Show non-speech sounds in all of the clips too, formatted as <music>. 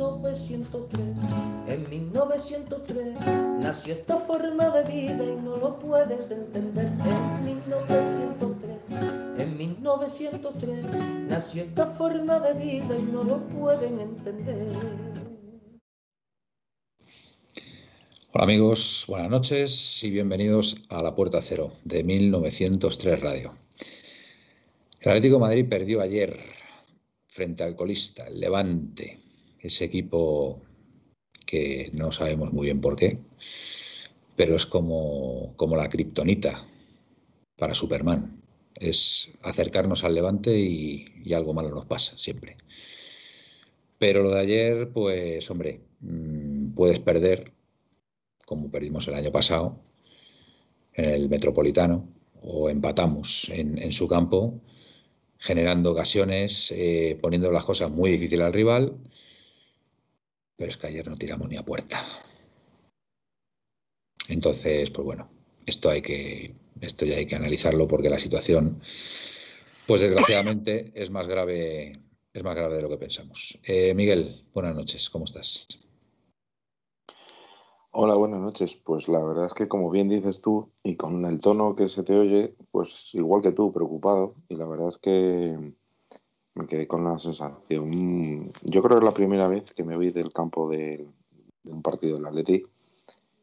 1903. En 1903 nació esta forma de vida y no lo puedes entender. En 1903, en 1903 nació esta forma de vida y no lo pueden entender. Hola amigos, buenas noches y bienvenidos a La Puerta Cero de 1903 Radio. El Atlético Madrid perdió ayer frente al colista, el Levante, ese equipo que no sabemos muy bien por qué, pero es como, como la kriptonita para Superman. Es acercarnos al Levante y, algo malo nos pasa siempre. Pero lo de ayer, pues hombre, mm, puedes perder como perdimos el año pasado en el Metropolitano, o empatamos en, en su campo, generando ocasiones, eh, poniendo las cosas muy difíciles al rival, pero es que ayer no tiramos ni a puerta. Entonces, pues bueno, esto hay que, esto ya hay que analizarlo porque la situación, pues desgraciadamente, es más grave, es más grave de lo que pensamos. Eh, Miguel, buenas noches, ¿cómo estás? Hola, buenas noches. Pues la verdad es que como bien dices tú y con el tono que se te oye, pues igual que tú, preocupado. Y la verdad es que me quedé con la sensación. Yo creo que es la primera vez que me voy del campo de, un partido del Atleti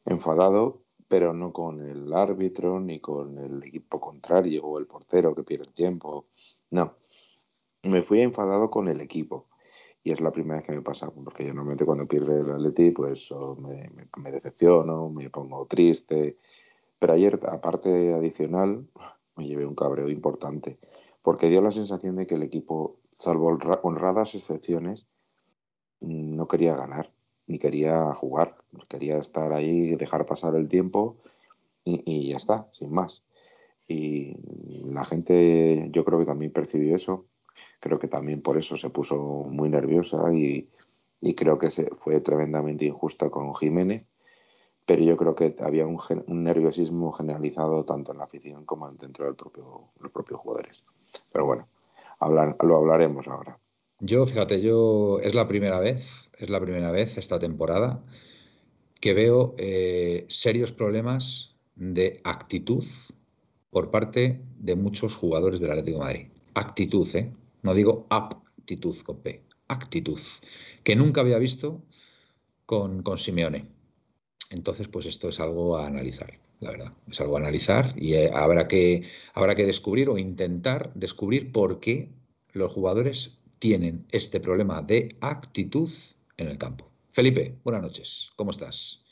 enfadado, pero no con el árbitro ni con el equipo contrario o el portero que pierde tiempo. No, me fui enfadado con el equipo y es la primera vez que me pasa, porque yo normalmente cuando pierde el Atleti, pues me, me, decepciono, me pongo triste. Pero ayer, aparte adicional, me llevé un cabreo importante, porque dio la sensación de que el equipo, salvo honradas excepciones, no quería ganar, ni quería jugar, quería estar ahí, dejar pasar el tiempo y, y ya está, sin más. Y la gente, yo creo que también percibió eso, creo que también por eso se puso muy nerviosa y, y creo que se fue tremendamente injusta con Jiménez, pero yo creo que había un, un, nerviosismo generalizado tanto en la afición como dentro del propio, los propios jugadores. Pero bueno, hablar, lo hablaremos ahora. Yo, fíjate, yo es la primera vez, es la primera vez esta temporada que veo eh, serios problemas de actitud por parte de muchos jugadores del Atlético de Madrid. Actitud, ¿eh? No digo aptitud con P, actitud, que nunca había visto con, con Simeone. Entonces, pues esto es algo a analizar, la verdad. Es algo a analizar y eh, habrá, que, habrá que descubrir o intentar descubrir por qué los jugadores tienen este problema de actitud en el campo. Felipe, buenas noches. ¿Cómo estás?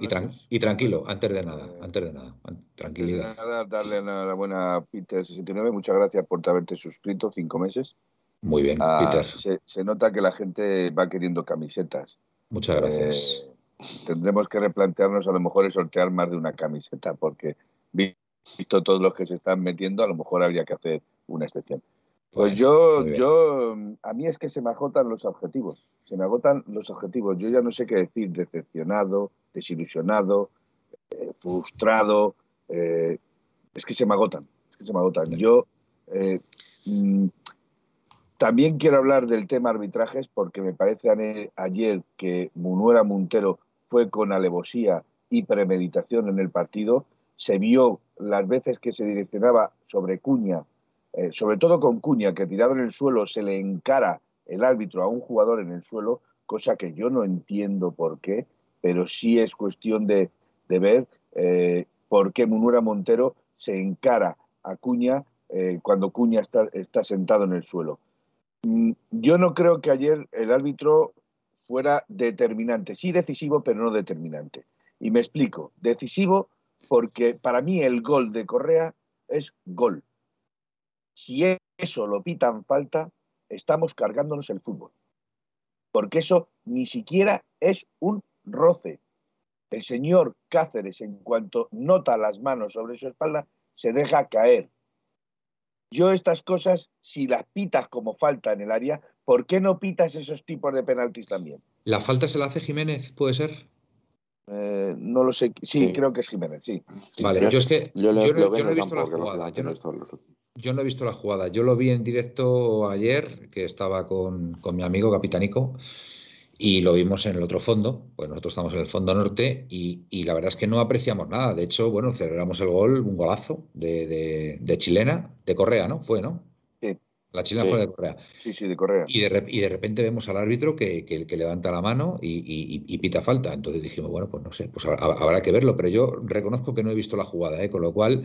Y, tran y, tranquilo, antes de nada, antes de nada, tranquilidad. Nada, darle enhorabuena a Peter69, muchas gracias por haberte suscrito cinco meses. Muy bien, ah, Peter. Se, se, nota que la gente va queriendo camisetas. Muchas gracias. Eh, tendremos que replantearnos a lo mejor el sortear más de una camiseta, porque visto todos los que se están metiendo, a lo mejor habría que hacer una excepción. Pues bueno, yo, yo, a mí es que se me agotan los objetivos, se me agotan los objetivos. Yo ya no sé qué decir, decepcionado, desilusionado, eh, frustrado, eh, es que se me agotan, es que se me agotan. Yo eh, mmm, también quiero hablar del tema arbitrajes porque me parece ayer que Munuera Montero fue con alevosía y premeditación en el partido. Se vio las veces que se direccionaba sobre Cuña, eh, sobre todo con Cuña, que tirado en el suelo se le encara el árbitro a un jugador en el suelo, cosa que yo no entiendo por qué, pero sí es cuestión de, de ver eh, por qué Munura Montero se encara a Cuña eh, cuando Cuña está, está, sentado en el suelo. Mm, yo no creo que ayer el árbitro fuera determinante, sí decisivo, pero no determinante. Y me explico, decisivo porque para mí el gol de Correa es gol. Si eso lo pitan falta, estamos cargándonos el fútbol. porque eso ni siquiera es un roce. El señor Cáceres, en cuanto nota las manos sobre su espalda, se deja caer. Yo estas cosas, si las pitas como falta en el área, ¿por qué no pitas esos tipos de penaltis también? ¿La falta se la hace Jiménez, puede ser? Eh, no lo sé. Sí, creo que es Jiménez, sí. Vale, yo, es que yo, no, he visto la jugada. Yo no, he visto la jugada. Yo lo vi en directo ayer, que estaba con, con mi amigo Capitanico y lo vimos en el otro fondo, pues nosotros estamos en el fondo norte y, la verdad es que no apreciamos nada. De hecho, bueno, celebramos el gol, un golazo de, chilena, de Correa, ¿no? Fue, ¿no? Sí. La chilena fue de Correa. Sí, sí, de Correa. Y de, y de repente vemos al árbitro que, que, levanta la mano y, pita falta. Entonces dijimos, bueno, pues no sé, pues habrá, que verlo. Pero yo reconozco que no he visto la jugada, ¿eh? con lo cual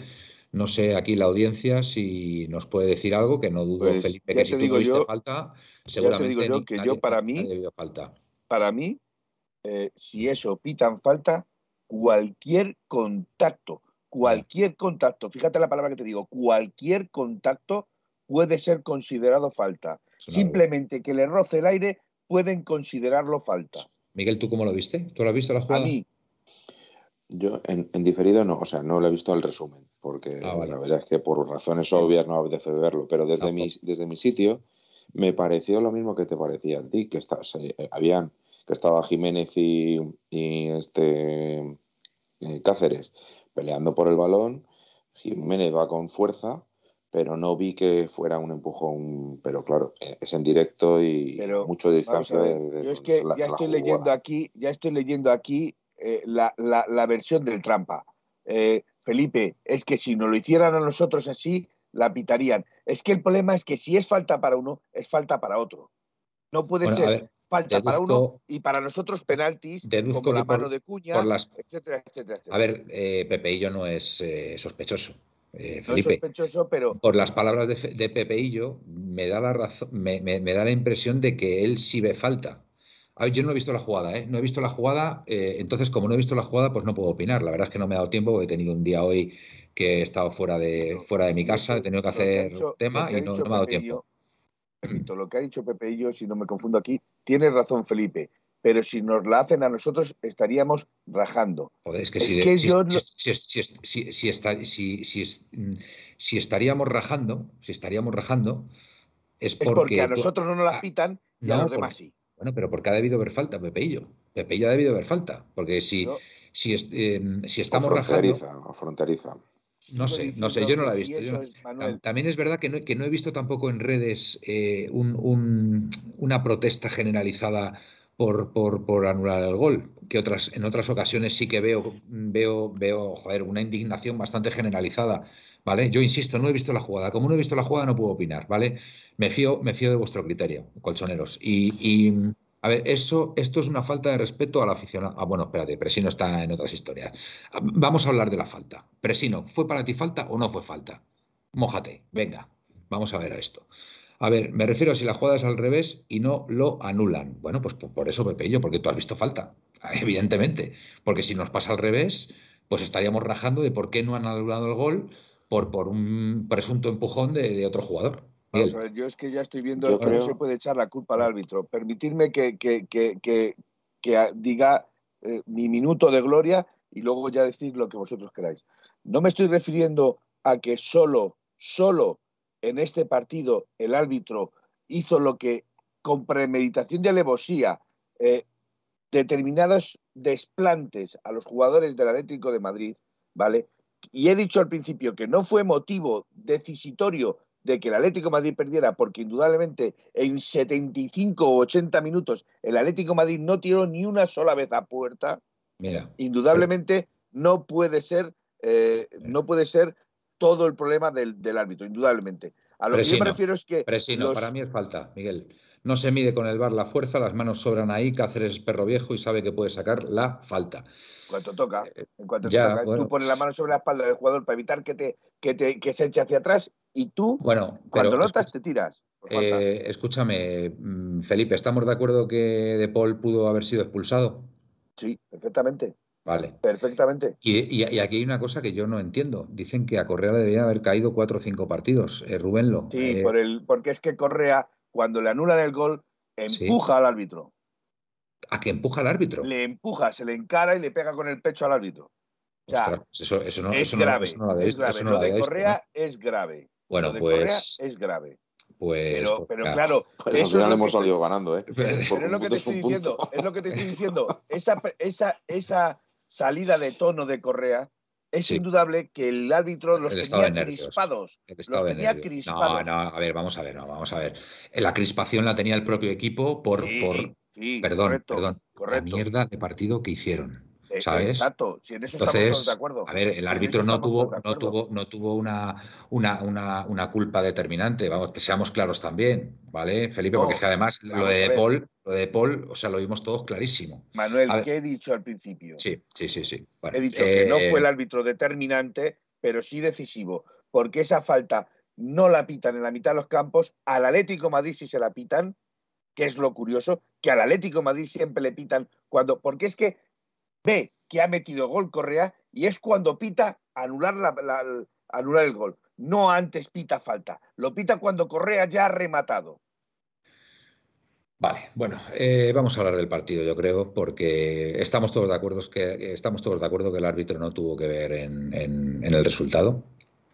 no sé aquí la audiencia si nos puede decir algo, que no dudo, pues, Felipe, que si tú viste falta, seguramente yo que yo para mí, falta. Para mí, eh, si eso pitan falta, cualquier contacto, cualquier contacto, fíjate la palabra que te digo, cualquier contacto puede ser considerado falta. Simplemente que le roce el aire pueden considerarlo falta. Miguel, ¿tú cómo lo viste? ¿Tú lo has visto la jugada? A mí, yo en, diferido no, o sea, no lo he visto el resumen, porque ah, la verdad es que por razones obvias no apetece verlo, pero desde, mi, desde mi sitio me pareció lo mismo que te parecía a ti, que está, eh, habían, que estaba Jiménez y, este eh, Cáceres peleando por el balón, Jiménez va con fuerza, pero no vi que fuera un empujón, pero claro, eh, es en directo y mucho distancia de, Yo es que ya estoy leyendo aquí, ya estoy leyendo aquí eh, la, la, versión del trampa. Eh, Felipe, es que si nos lo hicieran a nosotros así, la pitarían. Es que el problema es que si es falta para uno, es falta para otro. No puede ser falta para uno y para nosotros penaltis como la mano de cuña, etcétera, etcétera, A ver, eh, Pepeillo no es sospechoso. Felipe, sospechoso, pero... por las palabras de, de Pepeillo, me da la razón, me, da la impresión de que él sí ve falta yo no he visto la jugada, ¿eh? No he visto la jugada, eh, entonces como no he visto la jugada, pues no puedo opinar. La verdad es que no me ha dado tiempo, he tenido un día hoy que he estado fuera de, fuera de mi casa, he tenido que hacer tema y no, me ha dado tiempo. lo que ha dicho Pepe y yo, si no me confundo aquí, tiene razón Felipe, pero si nos la hacen a nosotros estaríamos rajando. Joder, es que, si, si, estaríamos rajando, si estaríamos rajando, es porque, es porque a nosotros no nos la pitan y a los demás sí. Bueno, pero ¿por qué ha debido haber falta, Pepeillo? Pepeillo ha debido haber falta, porque si, si, em, si estamos fronteriza, rajando... fronteriza. No sé, no sé, yo no la he visto. también es verdad que no, que no, he visto tampoco en redes eh, una protesta generalizada por, por, por, anular el gol, que otras, en otras ocasiones sí que veo, veo, veo joder, una indignación bastante generalizada ¿vale? Yo insisto, no he visto la jugada. Como no he visto la jugada, no puedo opinar, ¿vale? Me fío, me fío de vuestro criterio, colchoneros. Y, a ver, eso, esto es una falta de respeto al aficionado. Ah, bueno, espérate, Presino está en otras historias. Vamos a hablar de la falta. Presino, ¿fue para ti falta o no fue falta? Mójate, venga, vamos a ver a esto. A ver, me refiero a si la jugada es al revés y no lo anulan. Bueno, pues por eso Pepe yo, porque tú has visto falta, <laughs> evidentemente. Porque si nos pasa al revés, pues estaríamos rajando de por qué no han anulado el gol por, por un presunto empujón de, otro jugador. yo es que ya estoy viendo que no se puede echar la culpa al árbitro. Permitidme que, que, diga eh, mi minuto de gloria y luego ya decir lo que vosotros queráis. No me estoy refiriendo a que solo, solo en este partido el árbitro hizo lo que con premeditación y alevosía eh, determinados desplantes a los jugadores del Atlético de Madrid, ¿vale? y he dicho al principio que no fue motivo decisitorio de que el Atlético Madrid perdiera, porque indudablemente en 75 o 80 minutos el Atlético Madrid no tiró ni una sola vez a puerta, Mira, indudablemente no puede ser eh, no puede ser todo el problema del, árbitro, indudablemente. A lo que yo me refiero es que. Presino, para mí es falta, Miguel. No se mide con el bar la fuerza, las manos sobran ahí, Cáceres es perro viejo y sabe que puede sacar la falta. Cuanto toca, eh, en cuanto toca, tú pones la mano sobre la espalda del jugador para evitar que te, que te que se eche hacia atrás y tú, bueno, cuando notas, te tiras. Eh, escúchame, mm, Felipe, ¿estamos de acuerdo que De Paul pudo haber sido expulsado? Sí, perfectamente. Vale. Perfectamente. Y, aquí hay una cosa que yo no entiendo. Dicen que a Correa le deberían haber caído cuatro o cinco partidos. Eh, Rubén Lo. Sí, por el, porque es que Correa cuando le anulan el gol, empuja al árbitro. a que empuja al árbitro. Le empuja, se le encara y le pega con el pecho al árbitro. Pues eso, eso, no, es eso grave. No, lo es grave. lo de Correa es grave. Bueno, pues. es grave. Pues, pero, pero claro, pues al final hemos salido ganando, ¿eh? Pero, es lo que te estoy diciendo, es lo que te estoy diciendo. Esa, esa, esa salida de tono de Correa es indudable que el árbitro los tenía crispados. los tenía crispados. No, no, a ver, vamos a ver, no, vamos a ver. La crispación la tenía el propio equipo por, por perdón, perdón, la mierda de partido que hicieron. Eh, exacto, si en eso Entonces, estamos de acuerdo. A ver, el árbitro no tuvo, no tuvo, no tuvo una, una, una, una, culpa determinante, vamos, que seamos claros también, ¿vale, Felipe? Porque es que además lo de, Paul, lo de Paul, o sea, lo vimos todos clarísimo. Manuel, ¿qué he dicho al principio? Sí, sí, sí, sí. he dicho que no fue el eh, árbitro determinante, pero sí decisivo, porque esa falta no la pitan en la mitad de los campos, al Atlético Madrid sí se la pitan, que es lo curioso, que al Atlético Madrid siempre le pitan cuando, porque es que ve que ha metido gol Correa y es cuando pita anular, el gol. No antes pita falta. Lo pita cuando Correa ya ha rematado. Vale, bueno, eh, vamos a hablar del partido, yo creo, porque estamos todos de acuerdo que estamos todos de acuerdo que el árbitro no tuvo que ver en, el resultado,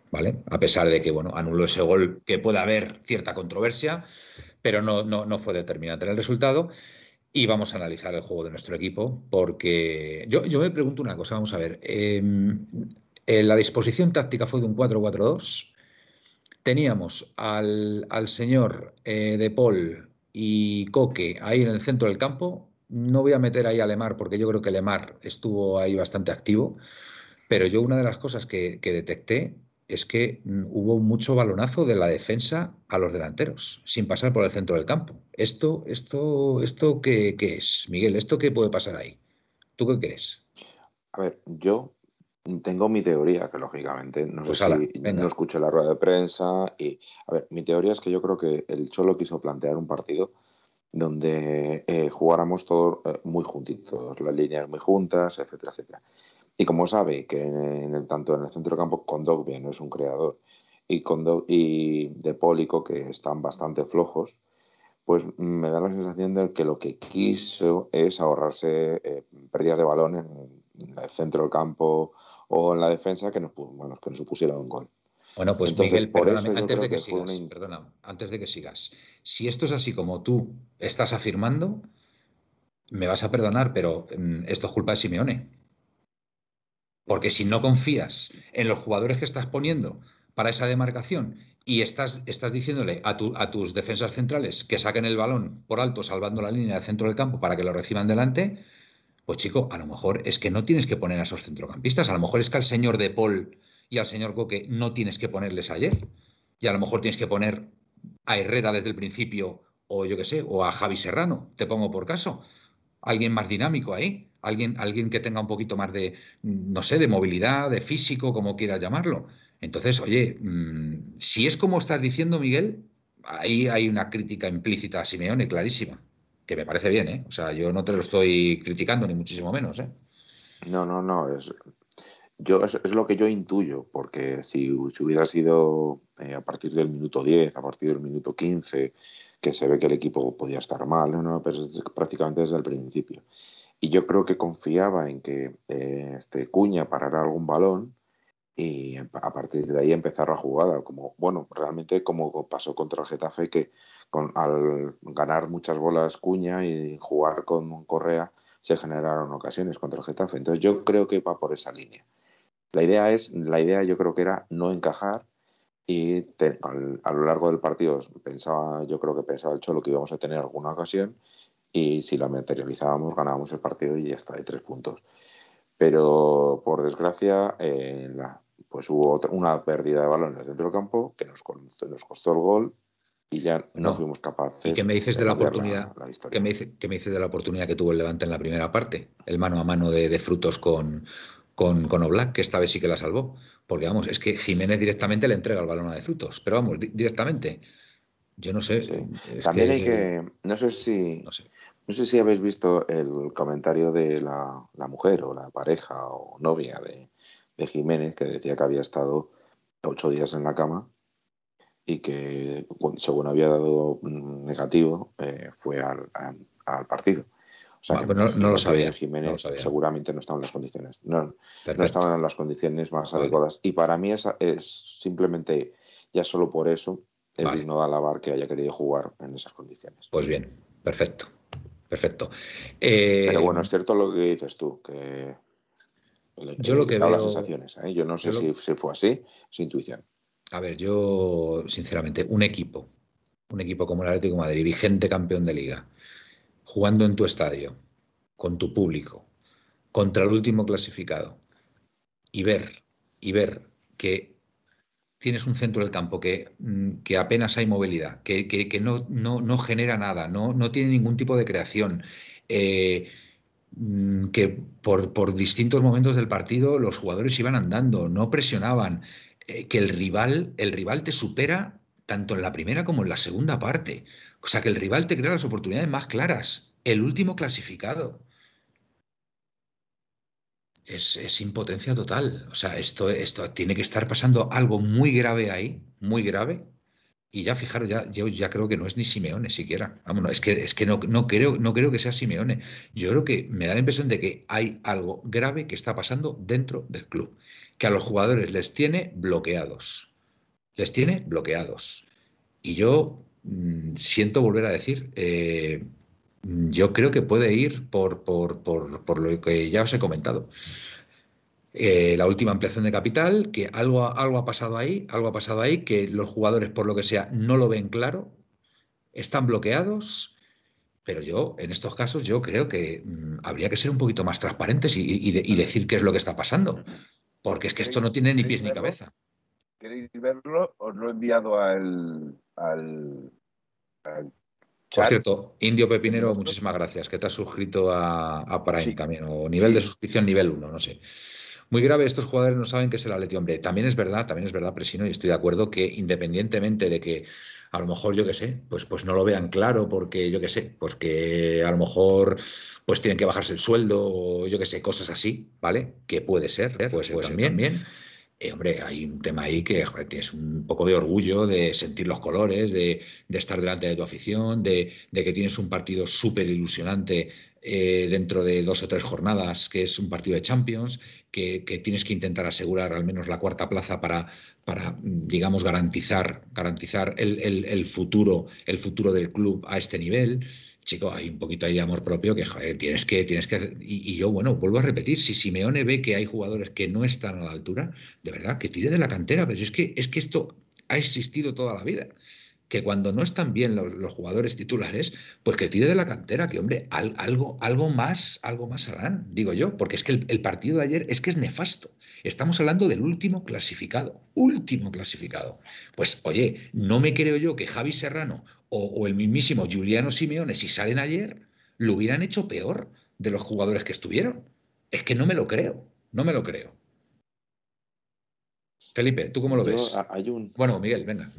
¿vale? A pesar de que bueno, anuló ese gol que puede haber cierta controversia, pero no, no, no fue determinante en el resultado y vamos a analizar el juego de nuestro equipo, porque yo, me pregunto una cosa, vamos a ver, em, la disposición táctica fue de un 4-4-2, teníamos al, señor eh, De Paul y Coque ahí en el centro del campo, no voy a meter ahí a Lemar porque yo creo que Lemar estuvo ahí bastante activo, pero yo una de las cosas que, que detecté es que mm, hubo mucho balonazo de la defensa a los delanteros, sin pasar por el centro del campo. ¿Esto, esto, esto qué, es, Miguel? ¿Esto qué puede pasar ahí? ¿Tú qué crees? A ver, yo tengo mi teoría, que lógicamente no pues no escuché la rueda de prensa y, a ver, mi teoría es que yo creo que el Cholo quiso plantear un partido donde eh, jugáramos todos eh, muy juntitos, las líneas muy juntas, etcétera, etcétera. Y como sabe que en el, tanto en el centro campo Condogbia no es un creador y, y De Pólico, que están bastante flojos, pues me da la sensación de que lo que quiso es ahorrarse eh, pérdidas de balón en, el centro del campo o en la defensa que nos, bueno, que nos supusieran un gol. Bueno, pues Miguel, perdóname, antes de que, sigas, perdona, antes de que sigas, si esto es así como tú estás afirmando, me vas a perdonar, pero mm, esto es culpa de Simeone. Porque si no confías en los jugadores que estás poniendo para esa demarcación y estás, estás diciéndole a, a, tus defensas centrales que saquen el balón por alto, salvando la línea de centro del campo para que lo reciban delante, pues chico, a lo mejor es que no tienes que poner a esos centrocampistas. A lo mejor es que al señor De Paul y al señor Coque no tienes que ponerles ayer. Y a lo mejor tienes que poner a Herrera desde el principio, o yo qué sé, o a Javi Serrano, te pongo por caso. Alguien más dinámico ahí alguien, alguien que tenga un poquito más de, no sé, de movilidad, de físico, como quieras llamarlo. Entonces, oye, mm, si es como estás diciendo, Miguel, ahí hay una crítica implícita a Simeone clarísima, que me parece bien, ¿eh? O sea, yo no te lo estoy criticando, ni muchísimo menos, ¿eh? No, no, no, es, yo, es, lo que yo intuyo, porque si, hubiera sido eh, a partir del minuto 10, a partir del minuto 15, que se ve que el equipo podía estar mal, ¿no? Pero prácticamente desde el principio. Y yo creo que confiaba en que eh, este Cuña parara algún balón y a partir de ahí empezar la jugada. Como, bueno, realmente como pasó contra el Getafe, que con, al ganar muchas bolas Cuña y jugar con Correa, se generaron ocasiones contra el Getafe. Entonces yo creo que va por esa línea. La idea es, la idea yo creo que era no encajar y a lo largo del partido pensaba, yo creo que pensaba el Cholo que íbamos a tener alguna ocasión y si la materializábamos ganábamos el partido y ya está, de tres puntos. Pero por desgracia, eh, pues hubo una pérdida de balón en el centro del campo que nos, nos costó el gol y ya no, fuimos capaces. ¿Y qué me dices de, la oportunidad? ¿qué, me ¿Qué me dices de la oportunidad que tuvo el Levante en la primera parte? El mano a mano de, frutos con, con, con Oblak, que esta vez sí que la salvó. Porque vamos, es que Jiménez directamente le entrega el balón a de frutos, pero vamos, directamente. Yo no sé. También hay que. No sé si. No sé. No sé si habéis visto el comentario de la, mujer o la pareja o novia de, Jiménez que decía que había estado ocho días en la cama y que según había dado negativo eh, fue al, partido. O sea, que no, lo sabía. Jiménez seguramente no estaba en las condiciones. No, no estaban en las condiciones más adecuadas. Y para mí esa es simplemente, ya solo por eso, es digno de alabar que haya querido jugar en esas condiciones. Pues bien, perfecto. Perfecto. Pero bueno, es cierto lo que dices tú, que yo lo que veo. Las sensaciones, ¿eh? Yo no sé si, fue así, es intuición. A ver, yo, sinceramente, un equipo, un equipo como el Atlético de Madrid, vigente campeón de liga, jugando en tu estadio, con tu público, contra el último clasificado, y ver, y ver que tienes un centro del campo que, mm, que apenas hay movilidad, que, que, no, no, no, genera nada, no, no tiene ningún tipo de creación. Eh, Mm, que por, por, distintos momentos del partido los jugadores iban andando, no presionaban, eh, que el rival, el rival te supera tanto en la primera como en la segunda parte. O sea, que el rival te crea las oportunidades más claras. El último clasificado. Es, es, impotencia total. O sea, esto, esto tiene que estar pasando algo muy grave ahí, muy grave, y ya fijaros, ya, yo ya creo que no es ni Simeone siquiera. Es que, es que no, no, creo, no creo que sea Simeone. Yo creo que me da la impresión de que hay algo grave que está pasando dentro del club, que a los jugadores les tiene bloqueados. Les tiene bloqueados. Y yo mm, siento volver a decir, eh, yo creo que puede ir por, por, por, por lo que ya os he comentado. Eh, la última ampliación de capital, que algo, algo ha pasado ahí, algo ha pasado ahí, que los jugadores, por lo que sea, no lo ven claro, están bloqueados, pero yo, en estos casos, yo creo que mm, habría que ser un poquito más transparentes y, decir qué es lo que está pasando, porque es que esto no tiene ni pies ni cabeza. ¿Queréis verlo? Os lo he enviado al, por cierto, Indio Pepinero, muchísimas gracias, que te has suscrito a, a Prime también, o nivel de suscripción nivel 1, no sé. Muy grave, estos jugadores no saben qué es el Atleti. Hombre, también es verdad, también es verdad, Presino, y estoy de acuerdo que independientemente de que a lo mejor, yo qué sé, pues, pues no lo vean claro porque, yo qué sé, pues que a lo mejor pues tienen que bajarse el sueldo o yo qué sé, cosas así, ¿vale? Que puede ser, puede ser también. también. Eh, hombre, hay un tema ahí que tienes un poco de orgullo de sentir los colores, de, estar delante de tu afición, de, que tienes un partido súper ilusionante eh, dentro de dos o tres jornadas, que es un partido de Champions, que, tienes que intentar asegurar al menos la cuarta plaza para, para digamos, garantizar, garantizar el, futuro, el futuro del club a este nivel. Chico, hay un poquito ahí de amor propio que tienes que, tienes que. Y, y, yo, bueno, vuelvo a repetir, si Simeone ve que hay jugadores que no están a la altura, de verdad, que tire de la cantera, pero es que, es que esto ha existido toda la vida que cuando no están bien los, jugadores titulares, pues que tire de la cantera, que hombre, algo, algo más, algo más harán, digo yo, porque es que el, partido de ayer es que es nefasto. Estamos hablando del último clasificado, último clasificado. Pues oye, no me creo yo que Javi Serrano o, o el mismísimo Juliano Simeone, si salen ayer, lo hubieran hecho peor de los jugadores que estuvieron. Es que no me lo creo, no me lo creo. Felipe, ¿tú cómo lo ves? Hay un... Bueno, Miguel, venga.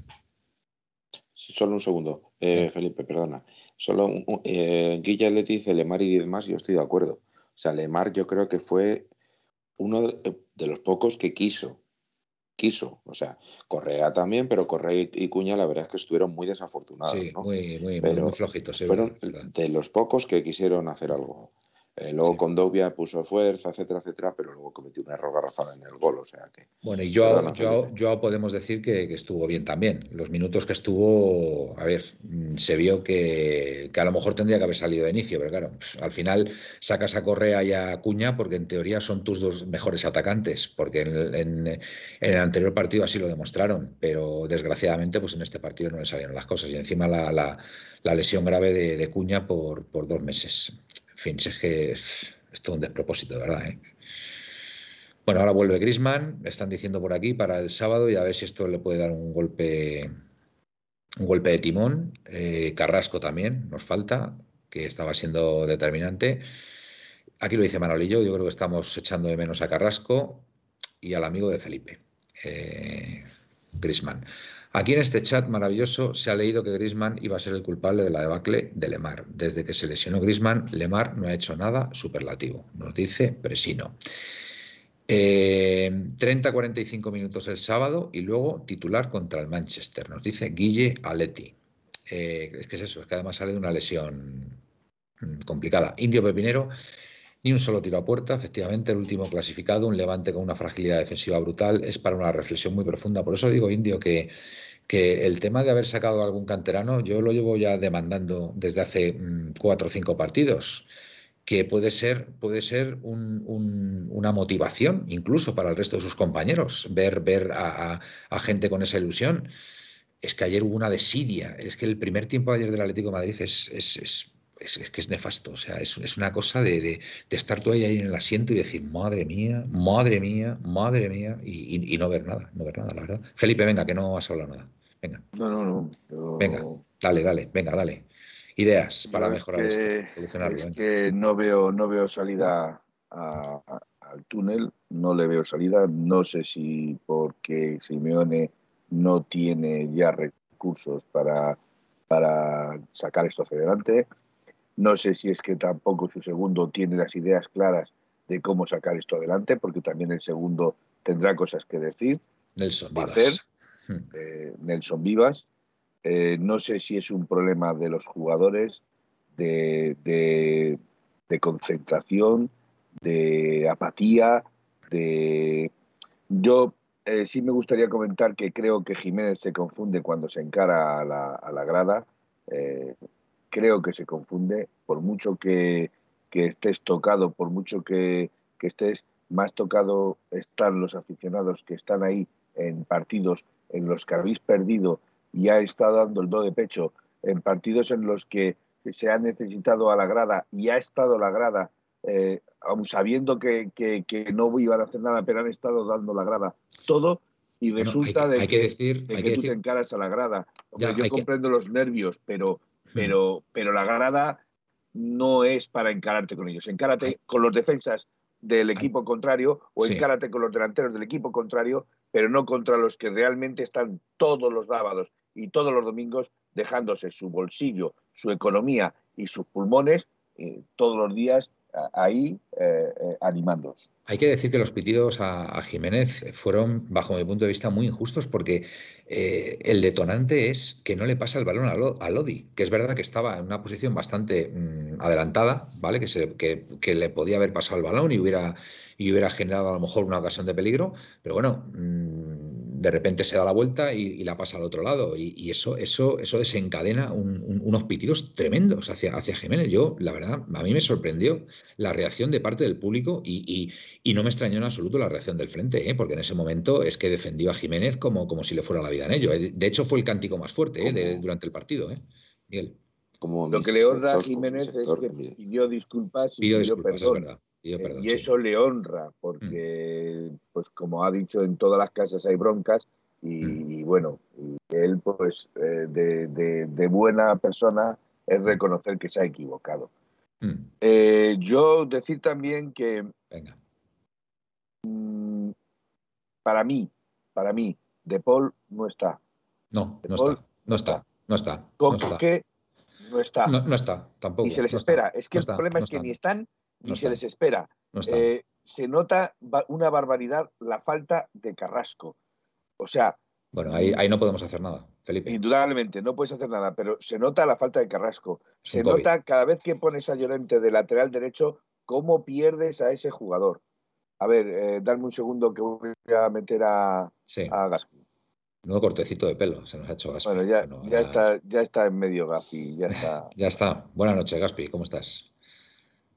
Solo un segundo, eh, Felipe, perdona. Solo un, eh, Guilla le dice Lemar y demás, yo estoy de acuerdo. O sea, Lemar yo creo que fue uno de, los pocos que quiso. Quiso. O sea, Correa también, pero Correa y, Cuña la verdad es que estuvieron muy desafortunados. Sí, muy, muy, muy, flojitos. fueron de los pocos que quisieron hacer algo. Eh, luego con Condovia puso fuerza, etcétera, etcétera, pero luego cometió un error garrafal en el gol. O sea que. Bueno, y yo, yo, podemos decir que, estuvo bien también. Los minutos que estuvo, a ver, mm, se vio que, a lo mejor tendría que haber salido de inicio, pero claro, pues, al final sacas a Correa y a Cuña porque en teoría son tus dos mejores atacantes, porque en, el anterior partido así lo demostraron, pero desgraciadamente, pues en este partido no le salieron las cosas. Y encima la, lesión grave de, de Cuña por, por dos meses. En fin, es que es, todo un despropósito, ¿verdad? ¿eh? Bueno, ahora vuelve Grisman, están diciendo por aquí para el sábado y a ver si esto le puede dar un golpe, un golpe de timón. Eh, Carrasco también nos falta, que estaba siendo determinante. Aquí lo dice Manolillo, yo creo que estamos echando de menos a Carrasco y al amigo de Felipe, eh, Grisman. Aquí en este chat maravilloso se ha leído que Grisman iba a ser el culpable de la debacle de Lemar. Desde que se lesionó Grisman, Lemar no ha hecho nada superlativo, nos dice Presino. 30-45 eh, minutos el sábado y luego titular contra el Manchester, nos dice Guille Aletti. Eh, es que es eso, es que además sale de una lesión mm, complicada. Indio Pepinero, ni un solo tiro a puerta, efectivamente, el último clasificado, un levante con una fragilidad defensiva brutal, es para una reflexión muy profunda. Por eso digo, Indio, que, que el tema de haber sacado algún canterano, yo lo llevo ya demandando desde hace mm, cuatro o cinco partidos que puede ser, puede ser una motivación incluso para el resto de sus compañeros, ver, ver a, gente con esa ilusión. Es que ayer hubo una desidia, es que el primer tiempo de ayer del Atlético Madrid es, es, que es nefasto, o sea, es, una cosa de, estar tú ahí, ahí, en el asiento y decir, madre mía, madre mía, madre mía, y, no ver nada, no ver nada, la verdad. Felipe, venga, que no has hablado nada. Venga. No, no, no. Venga, dale, dale, venga, dale ideas para mejorar esto, solucionarlo. Es que no veo, no veo salida al túnel, no le veo salida. No sé si porque Simeone no tiene ya recursos para, para sacar esto hacia adelante. No sé si es que tampoco su segundo tiene las ideas claras de cómo sacar esto adelante, porque también el segundo tendrá cosas que decir. Nelson Vivas. Eh, Nelson Vivas. Eh, no sé si es un problema de los jugadores, de, concentración, de apatía, de... Yo eh, sí me gustaría comentar que creo que Jiménez se confunde cuando se encara a la, grada. Eh, creo que se confunde, por mucho que, estés tocado, por mucho que, que estés más tocado están los aficionados que están ahí en partidos en los que habéis perdido y ha estado dando el do de pecho en partidos en los que se ha necesitado a la grada y ha estado la grada, eh, aun sabiendo que, no iban a hacer nada, pero han estado dando la grada todo y resulta de, que, decir, que, tú te encaras a la grada. yo comprendo los nervios, pero. Pero, pero la grada no es para encararte con ellos. Encárate con los defensas del equipo contrario o encárate con los delanteros del equipo contrario, pero no contra los que realmente están todos los sábados y todos los domingos dejándose su bolsillo, su economía y sus pulmones eh, todos los días ahí eh, eh, animándolos. Hay que decir que los pitidos a, Jiménez fueron, bajo mi punto de vista, muy injustos porque el detonante es que no le pasa el balón a, Lodi, que es verdad que estaba en una posición bastante mm, adelantada, ¿vale? Que, se, que, le podía haber pasado el balón y hubiera, y hubiera generado a lo mejor una ocasión de peligro, pero bueno, mm, de repente se da la vuelta y, la pasa al otro lado. Y, eso, eso, eso desencadena unos pitidos tremendos hacia, hacia Jiménez. Yo, la verdad, a mí me sorprendió la reacción de parte del público y, no me extrañó en absoluto la reacción del frente, ¿eh? porque en ese momento es que defendió a Jiménez como, como si le fuera la vida en ello. ¿eh? De hecho, fue el cántico más fuerte ¿eh? durante el partido. Miguel. Como Lo que le honra a Jiménez es que pidió disculpas y pidió, disculpas, Es verdad. Y eso le honra, porque, mm. pues como ha dicho, en todas las casas hay broncas y, mm. bueno, él, pues, eh, de, buena persona es reconocer que se ha equivocado. Mm. Eh, yo decir también que Venga. para mí, para mí, De Paul no está. No, no, está, no está, no está. ¿Con qué? No está. No, está, tampoco. Y se les espera. Es que el problema es que ni están ni se les espera. Eh, se nota una barbaridad la falta de Carrasco. O sea. Bueno, ahí, ahí, no podemos hacer nada, Felipe. Indudablemente, no puedes hacer nada, pero se nota la falta de Carrasco. Se nota cada vez que pones a Llorente de lateral derecho, cómo pierdes a ese jugador. A ver, eh, dame un segundo que voy a meter a, Gaspi. Nuevo cortecito de pelo se nos ha hecho Gaspi. Bueno, ya, ya, está, ya está en medio Gaspi, ya está. <laughs> ya está. Buenas noches, Gaspi, ¿cómo estás?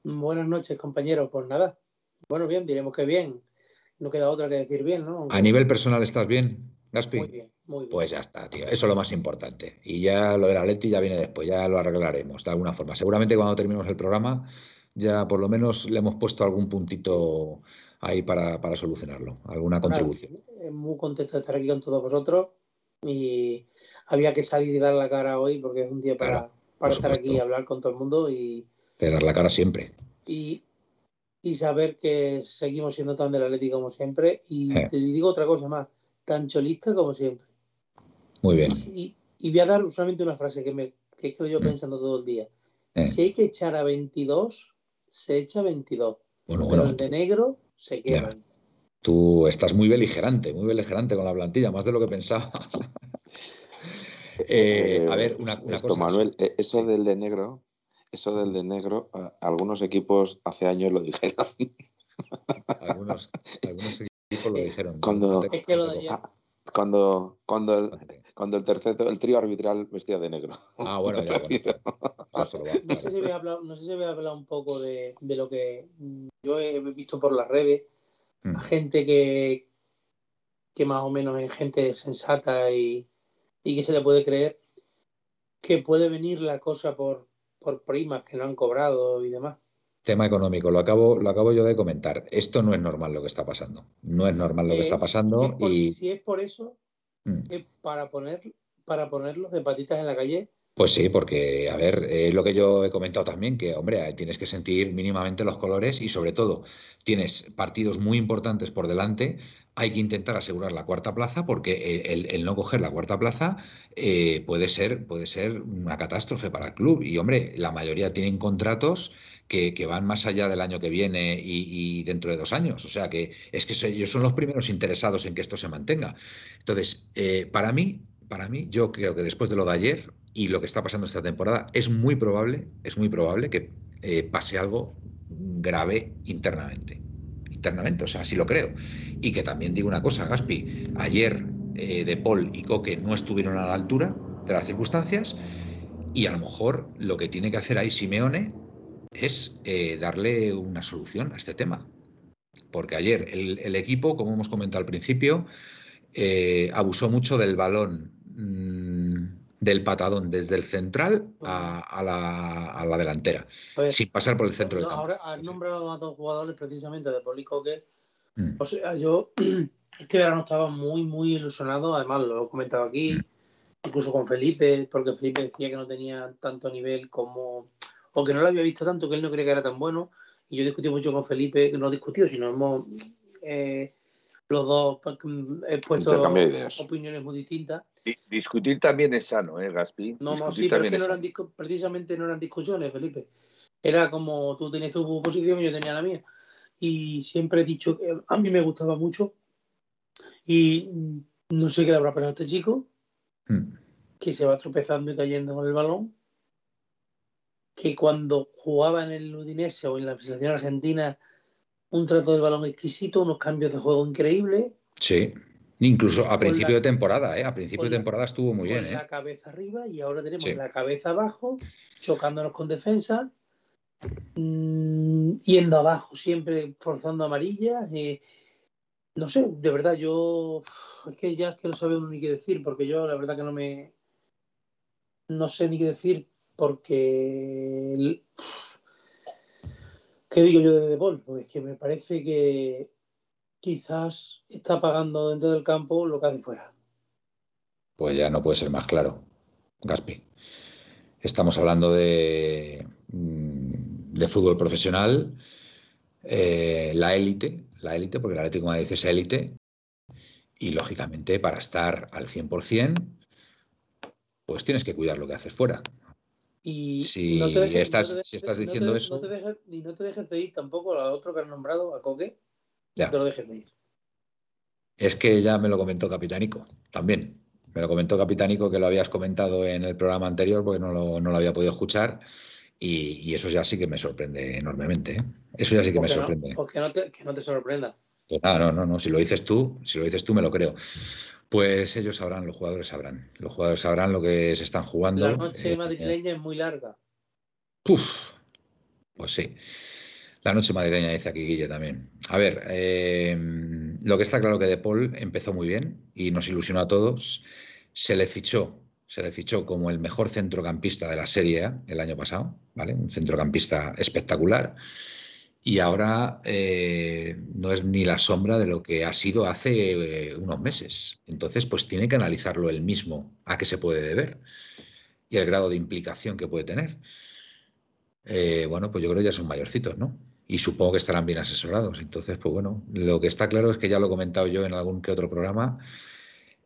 Buenas noches, compañeros. Pues nada. Bueno, bien, diremos que bien. No queda otra que decir bien, ¿no? A nivel personal estás bien, Gaspi. Muy bien, muy bien. Pues ya está, tío. Eso es lo más importante. Y ya lo de la Leti ya viene después, ya lo arreglaremos de alguna forma. Seguramente cuando terminemos el programa ya por lo menos le hemos puesto algún puntito ahí para, solucionarlo, alguna contribución. muy contento de estar aquí con todos vosotros y había que salir y dar la cara hoy porque es un día para, para estar aquí y hablar con todo el mundo y, que dar la cara siempre. Y, saber que seguimos siendo tan del Atlético como siempre. Y te digo otra cosa más, tan cholista como siempre. Muy bien. Y, voy a dar solamente una frase que me que estoy yo mm. pensando todo el día. Eh. Si hay que echar a 22, se echa 22. Bueno, Pero el de negro se queda. Tú estás muy beligerante, muy beligerante con la plantilla, más de lo que pensaba. <laughs> Eh, a ver, una, cosa. Manuel, eso del de negro eso del de negro, algunos equipos hace años lo <laughs> dijeron. algunos, <laughs> equipos lo dijeron. Cuando, cuando, cuando, el, cuando el tercer, el trío arbitral vestía de negro. Ah, bueno, ya, <laughs> no, sé si había hablado, no sé si había hablado un poco de, de, lo que yo he visto por las redes, mm. a gente que, que más o menos es gente sensata y, y que se le puede creer que puede venir la cosa por, por primas que no han cobrado y demás. Tema económico, lo acabo, lo acabo yo de comentar. Esto no es normal lo que está pasando. No es normal lo que está pasando. y si es por eso, mm. para, poner, para ponerlos de patitas en la calle, pues sí, porque, a ver, es lo que yo he comentado también, que, hombre, tienes que sentir mínimamente los colores y sobre todo tienes partidos muy importantes por delante, hay que intentar asegurar la cuarta plaza porque el, no coger la cuarta plaza eh, puede, ser, puede ser una catástrofe para el club. Y, hombre, la mayoría tienen contratos que, van más allá del año que viene y, dentro de dos años. O sea que es que ellos son los primeros interesados en que esto se mantenga. Entonces, eh, para mí, para mí, yo creo que después de lo de ayer y lo que está pasando esta temporada, es muy probable, es muy probable que eh, pase algo grave internamente. Internamente, o sea, así lo creo. Y que también digo una cosa, Gaspi, ayer eh, De Paul y Coque no estuvieron a la altura de las circunstancias y a lo mejor lo que tiene que hacer ahí Simeone es eh, darle una solución a este tema. Porque ayer el, equipo, como hemos comentado al principio, abusó mucho del balón mm, del patadón desde el central a, la, delantera, pues, sin pasar por el centro del campo. Ahora has nombrado a dos jugadores precisamente de Policoque. Mm. O sea, yo <clears throat> es que ahora no estaba muy, muy ilusionado, además lo he comentado aquí, mm. incluso con Felipe, porque Felipe decía que no tenía tanto nivel como, o que no lo había visto tanto, que él no creía que era tan bueno. Y yo discutí mucho con Felipe, no discutido, sino hemos eh, los dos pues, he puesto opiniones muy distintas. discutir también es sano, ¿eh, Gaspi? No, no, sí, pero es que no eran precisamente no eran discusiones, Felipe. Era como tú tenías tu posición y yo tenía la mía. Y siempre he dicho que a mí me gustaba mucho. Y no sé qué le habrá pasado a este chico, hmm. que se va tropezando y cayendo con el balón. Que cuando jugaba en el Udinese o en la selección argentina un trato del balón exquisito, unos cambios de juego increíbles. Sí, incluso a principio de temporada, ¿eh? A principio de temporada estuvo muy bien, ¿eh? La cabeza arriba y ahora tenemos la cabeza abajo, chocándonos con defensa, mm, yendo abajo siempre, forzando amarillas. Eh, no sé, de verdad, yo es que ya es que no sabemos ni qué decir, porque yo la verdad que no me no sé ni qué decir porque ¿Qué digo yo de De? Pues que me parece que quizás está pagando dentro del campo lo que hace fuera. Pues ya no puede ser más claro, Gaspi. Estamos hablando de, mm, fútbol profesional, eh, la élite, la élite, porque el Atlético de Madrid es élite, y lógicamente para estar al 100%, pues tienes que cuidar lo que haces fuera. Y si, no te estás, si estás diciendo eso. No te dejes, y no te dejes de ir tampoco a otro que has nombrado, a Coque. Ya. No te lo dejes de ir. Es que ya me lo comentó Capitánico, también. Me lo comentó Capitánico que lo habías comentado en el programa anterior porque no lo, no lo había podido escuchar. Y, eso ya sí que me sorprende enormemente. ¿eh? Eso ya sí que me sorprende. Pues que no te, que no te sorprenda. No, no, no. Si lo dices tú, si lo dices tú, me lo creo. Pues ellos sabrán, los jugadores sabrán. Los jugadores sabrán lo que se están jugando. La noche eh, madrileña es muy larga. Uf, pues sí. La noche madrileña dice aquí Guille también. A ver, eh, lo que está claro que De Paul empezó muy bien y nos ilusionó a todos. Se le fichó, se le fichó como el mejor centrocampista de la Serie A el año pasado, ¿vale? Un centrocampista espectacular y ahora eh, no es ni la sombra de lo que ha sido hace eh, unos meses. Entonces, pues tiene que analizarlo él mismo a qué se puede deber y el grado de implicación que puede tener. Eh, bueno, pues yo creo que ya son mayorcitos, ¿no? Y supongo que estarán bien asesorados. Entonces, pues bueno, lo que está claro es que ya lo he comentado yo en algún que otro programa,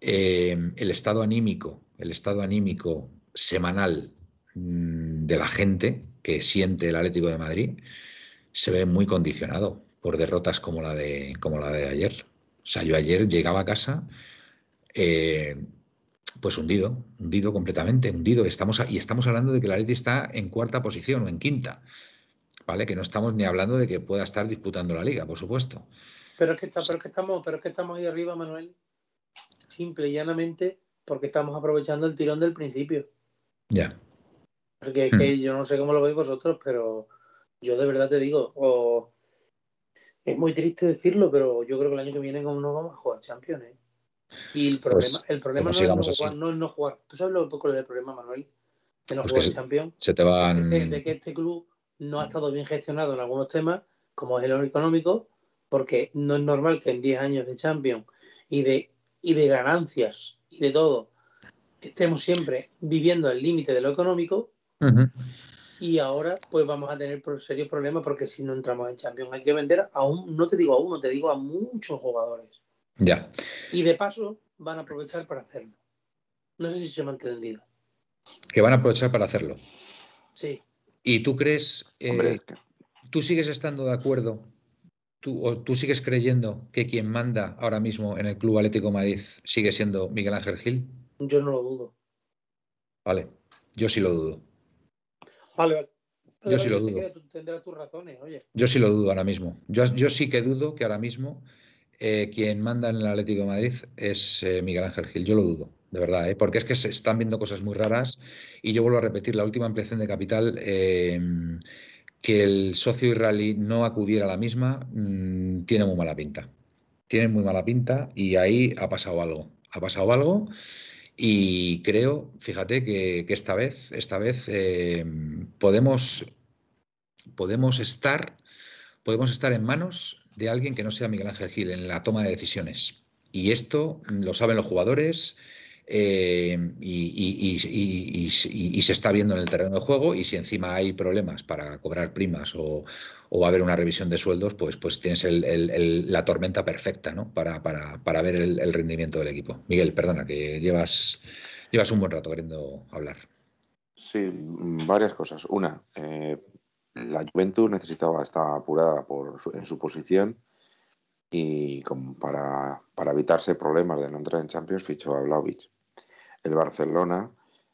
el estado anímico, el estado anímico semanal mm, de la gente que siente el Atlético de Madrid, se ve muy condicionado por derrotas como la de, como la de ayer. O sea, yo ayer llegaba a casa, eh, pues hundido, hundido completamente, hundido. Estamos, y estamos hablando de que la Atleti está en cuarta posición o en quinta. ¿Vale? Que no estamos ni hablando de que pueda estar disputando la liga, por supuesto. Pero es que, está, pero que estamos, pero es que estamos ahí arriba, Manuel. Simple y llanamente porque estamos aprovechando el tirón del principio. Ya. Porque es que hmm. yo no sé cómo lo veis vosotros, pero yo de verdad te digo, es muy triste decirlo, pero yo creo que el año que viene no vamos a jugar Champions. ¿eh? Y el problema, pues, el problema no, es no, jugar, no, es no, jugar, ¿Tú sabes lo poco del problema, Manuel? De no pues jugar Champions. Se te van... de, que este club no ha estado bien gestionado en algunos temas, como es el económico, porque no es normal que en 10 años de Champions y de, y de ganancias y de todo estemos siempre viviendo al límite de lo económico y ahora pues vamos a tener serios problemas porque si no entramos en Champions hay que vender a un, no te digo a uno, te digo a muchos jugadores. Ya. Y de paso van a aprovechar para hacerlo. No sé si se me ha entendido. Que van a aprovechar para hacerlo. Sí. ¿Y tú crees, eh, tú sigues estando de acuerdo, tú, o tú sigues creyendo que quien manda ahora mismo en el Club Atlético Madrid sigue siendo Miguel Ángel Gil? Yo no lo dudo. Vale, yo sí lo dudo. Vale, vale. Yo sí lo dudo. Tendrás tus razones, oye. Yo sí lo dudo ahora mismo. Yo, yo sí que dudo que ahora mismo eh, quien manda en el Atlético de Madrid es eh, Miguel Ángel Gil. Yo lo dudo, de verdad, ¿eh? porque es que se están viendo cosas muy raras y yo vuelvo a repetir, la última ampliación de capital, que el socio israelí no acudiera a la misma, mm, tiene muy mala pinta. Tiene muy mala pinta y ahí ha pasado algo. Ha pasado algo y creo, fíjate, que, esta vez, esta vez podemos, podemos estar podemos estar en manos de alguien que no sea Miguel Ángel Gil en la toma de decisiones. Y esto lo saben los jugadores eh, y, se está viendo en el terreno de juego. Y si encima hay problemas para cobrar primas o, va a haber una revisión de sueldos, pues, pues tienes la tormenta perfecta para, para, ver el, rendimiento del equipo. Miguel, perdona, que llevas, llevas un buen rato queriendo hablar. Sí, varias cosas. Una, eh, la Juventus necesitaba estar apurada por en su posición y como para, evitarse problemas de no entrar en Champions fichó a Vlaovic. El Barcelona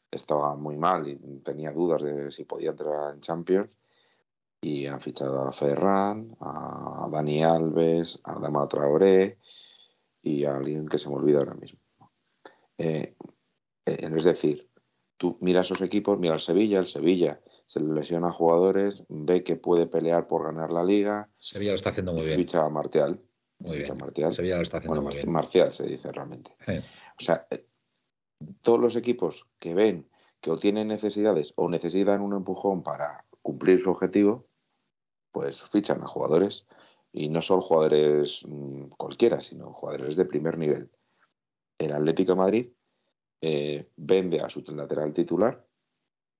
estaba muy mal y tenía dudas de si podía entrar en Champions y han fichado a Ferran, a Dani Alves, a Dama Traoré y a alguien que se me olvida ahora mismo. Eh, eh, es decir, tú miras esos equipos, mira el Sevilla, el Sevilla se le lesiona a jugadores, ve que puede pelear por ganar la liga. Sevilla lo está haciendo muy bien. Ficha a Martial. Muy bien. Martial. Sevilla lo está haciendo muy bien. Marcial se dice realmente. O sea, eh, todos los equipos que ven que o tienen necesidades o necesitan un empujón para cumplir su objetivo, pues fichan a jugadores. Y no son jugadores mm, cualquiera, sino jugadores de primer nivel. El Atlético de Madrid eh, vende a su lateral titular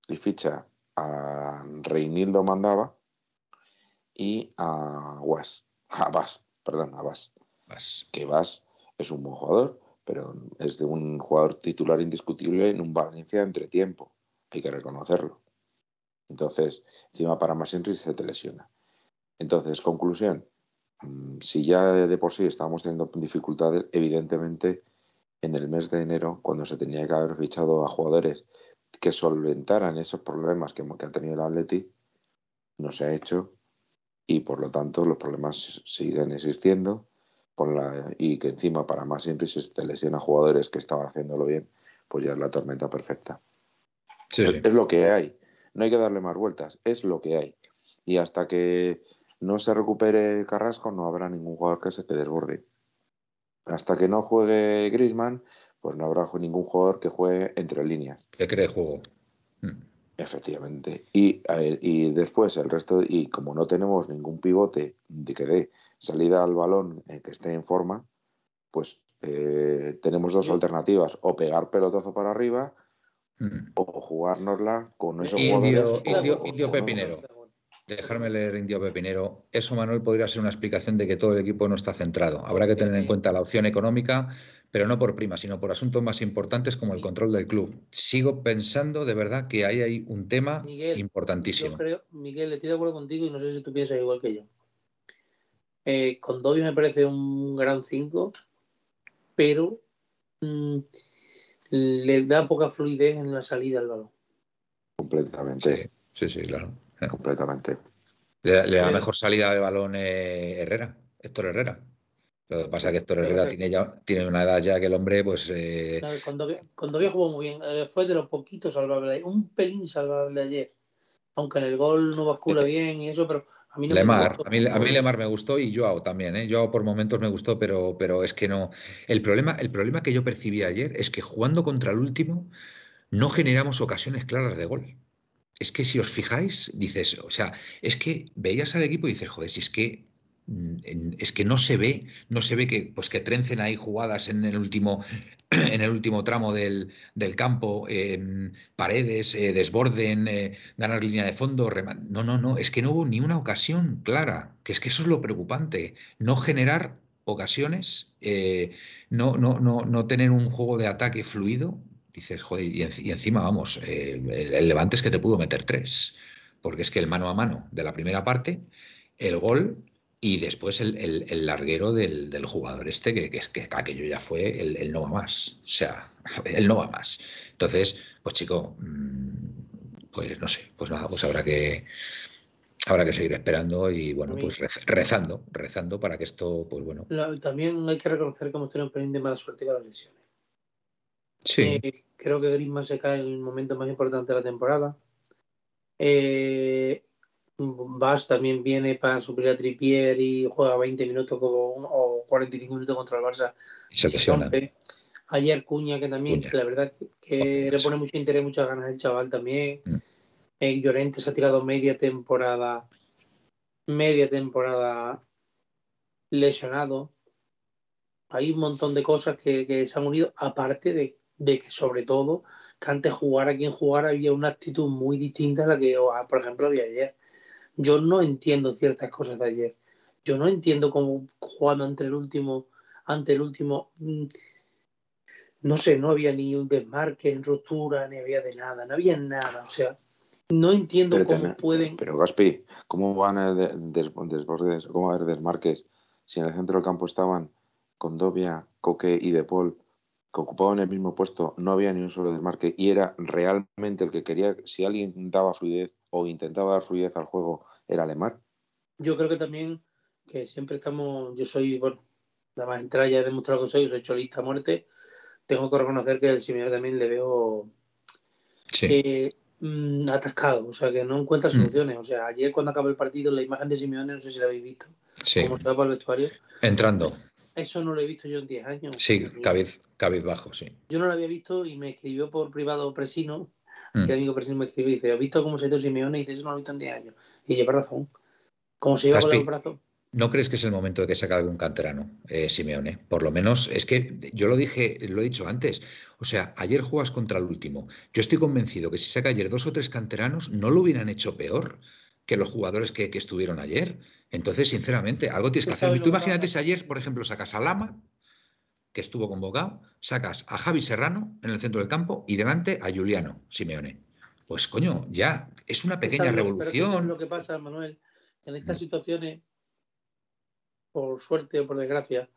y ficha a Reinildo Mandaba y a Was, a Bas, perdón, a Bas. Que Bas es un buen jugador, pero es de un jugador titular indiscutible en un Valencia entre tiempo, hay que reconocerlo. Entonces, encima para más se te lesiona. Entonces, conclusión, mm, si ya de por sí estábamos teniendo dificultades, evidentemente en el mes de enero, cuando se tenía que haber fichado a jugadores que solventaran esos problemas que, ha tenido el Atleti, no se ha hecho y por lo tanto los problemas siguen existiendo con la, y que encima para más se te lesiona jugadores que estaban haciéndolo bien, pues ya es la tormenta perfecta. es, lo que hay, no hay que darle más vueltas, es lo que hay. Y hasta que no se recupere Carrasco no habrá ningún jugador que se te desborde. Hasta que no juegue Grisman, pues no habrá ningún jugador que juegue entre líneas. Que cree juego. Mm. Efectivamente. Y, y después el resto, y como no tenemos ningún pivote de que dé salida al balón eh, que esté en forma, pues eh, tenemos dos alternativas, o pegar pelotazo para arriba mm. o jugárnosla con esos indio, Indio, indio Pepinero dejarme leer Indio Pepinero, eso Manuel podría ser una explicación de que todo el equipo no está centrado. Habrá que tener en cuenta la opción económica, pero no por prima, sino por asuntos más importantes como el control del club. Sigo pensando de verdad que ahí hay un tema importantísimo. Miguel, estoy de acuerdo contigo y no sé si tú piensas igual que yo. Eh, con Dobby me parece un gran 5, pero mm, le da poca fluidez en la salida al balón. Completamente. Sí, sí, claro. Completamente. Le, da mejor salida de balón eh, Herrera, Héctor Herrera. Lo que pasa es que Héctor Herrera tiene, ya, tiene una edad ya que el hombre, pues. Eh... cuando, cuando había jugado muy bien, eh, fue de los poquitos salvables, un pelín salvable ayer. Aunque en el gol no bascula eh, bien y eso, pero a mí no Lemar, a mí, a mí Lemar me gustó y Joao también, ¿eh? Joao por momentos me gustó, pero, pero es que no. El problema, el problema que yo percibí ayer es que jugando contra el último no generamos ocasiones claras de gol. Es que si os fijáis, dices, o sea, es que veías al equipo y dices, joder, si es que Mm, es que no se ve, no se ve que, pues que trencen ahí jugadas en el último, <clears throat> en el último tramo del, campo, paredes, eh, desborden, eh, ganar línea de fondo. No, no, no, es que no hubo ni una ocasión clara, que es que eso es lo preocupante, no generar ocasiones, eh, no, no, no, no tener un juego de ataque fluido. Dices, joder, y, encima, vamos, el, el Levante es que te pudo meter tres, porque es que el mano a mano de la primera parte, el gol y después el, larguero del, jugador este, que, que, que, aquello ya fue el, no va más. O sea, <laughs> el no va más. Entonces, pues chico, mm, pues no sé, pues nada, pues habrá que habrá que seguir esperando y bueno, pues rezando, rezando para que esto, pues bueno. También hay que reconocer cómo estuvieron de mala suerte con las lesiones. Sí. Eh, creo que Griezmann se cae en el momento más importante de la temporada. Eh, Vas también viene para suplir a Tripier y juega 20 minutos como o 45 minutos contra el Barça. se Ayer Cuña, que también, la verdad que le pone mucho interés, muchas ganas el chaval también. Mm. Eh, Llorente se ha tirado media temporada, media temporada lesionado. Hay un montón de cosas que, se han unido, aparte de, de, que sobre todo que antes jugara quien jugara había una actitud muy distinta a la que, por ejemplo, había ayer. Yo no entiendo ciertas cosas de ayer. Yo no entiendo cómo jugando ante el último, ante el último, mm, no sé, no había ni un desmarque en ruptura, ni había de nada, no había nada. O sea, no entiendo cómo pueden. Pero Gaspi, ¿cómo van a desbordes, cómo va a haber desmarques si en el centro del campo estaban Condovia, Coque y De Paul, que ocupaban el mismo puesto, no había ni un solo desmarque y era realmente el que quería, si alguien daba fluidez o intentaba dar fluidez al juego era Lemar. Yo creo que también que siempre estamos, yo soy, bueno, nada más entrar ya he demostrado que soy, soy cholista a muerte, tengo que reconocer que el Simeone también le veo eh, mm, atascado, o sea que no encuentra mm. soluciones. O sea, ayer cuando acabó el partido, la imagen de Simeone, no sé si la habéis visto, sí. cómo se va para el vestuario. Entrando. Eso no lo he visto yo en 10 años. Sí, cabiz, cabiz bajo, sí. Yo no lo había visto y me escribió por privado Presino Mm. que el amigo presidente me escribe y dice, ¿has visto cómo se ha ido Simeone? Y dice, eso no lo he visto en 10 años. Y lleva razón. ¿Cómo se lleva con el brazo? ¿No crees que es el momento de que se acabe un canterano, eh, Simeone? Por lo menos, es que yo lo dije, lo he dicho antes. O sea, ayer juegas contra el último. Yo estoy convencido que si saca ayer dos o tres canteranos, no lo hubieran hecho peor que los jugadores que, estuvieron ayer. Entonces, sinceramente, algo tienes que hacer. Tú imagínate si ayer, por ejemplo, sacas a Lama, que estuvo convocado, sacas a Javi Serrano en el centro del campo y delante a Juliano Simeone. Pues coño, ya, es una pequeña revolución. es lo que pasa, Manuel. En estas situaciones, por suerte o por desgracia,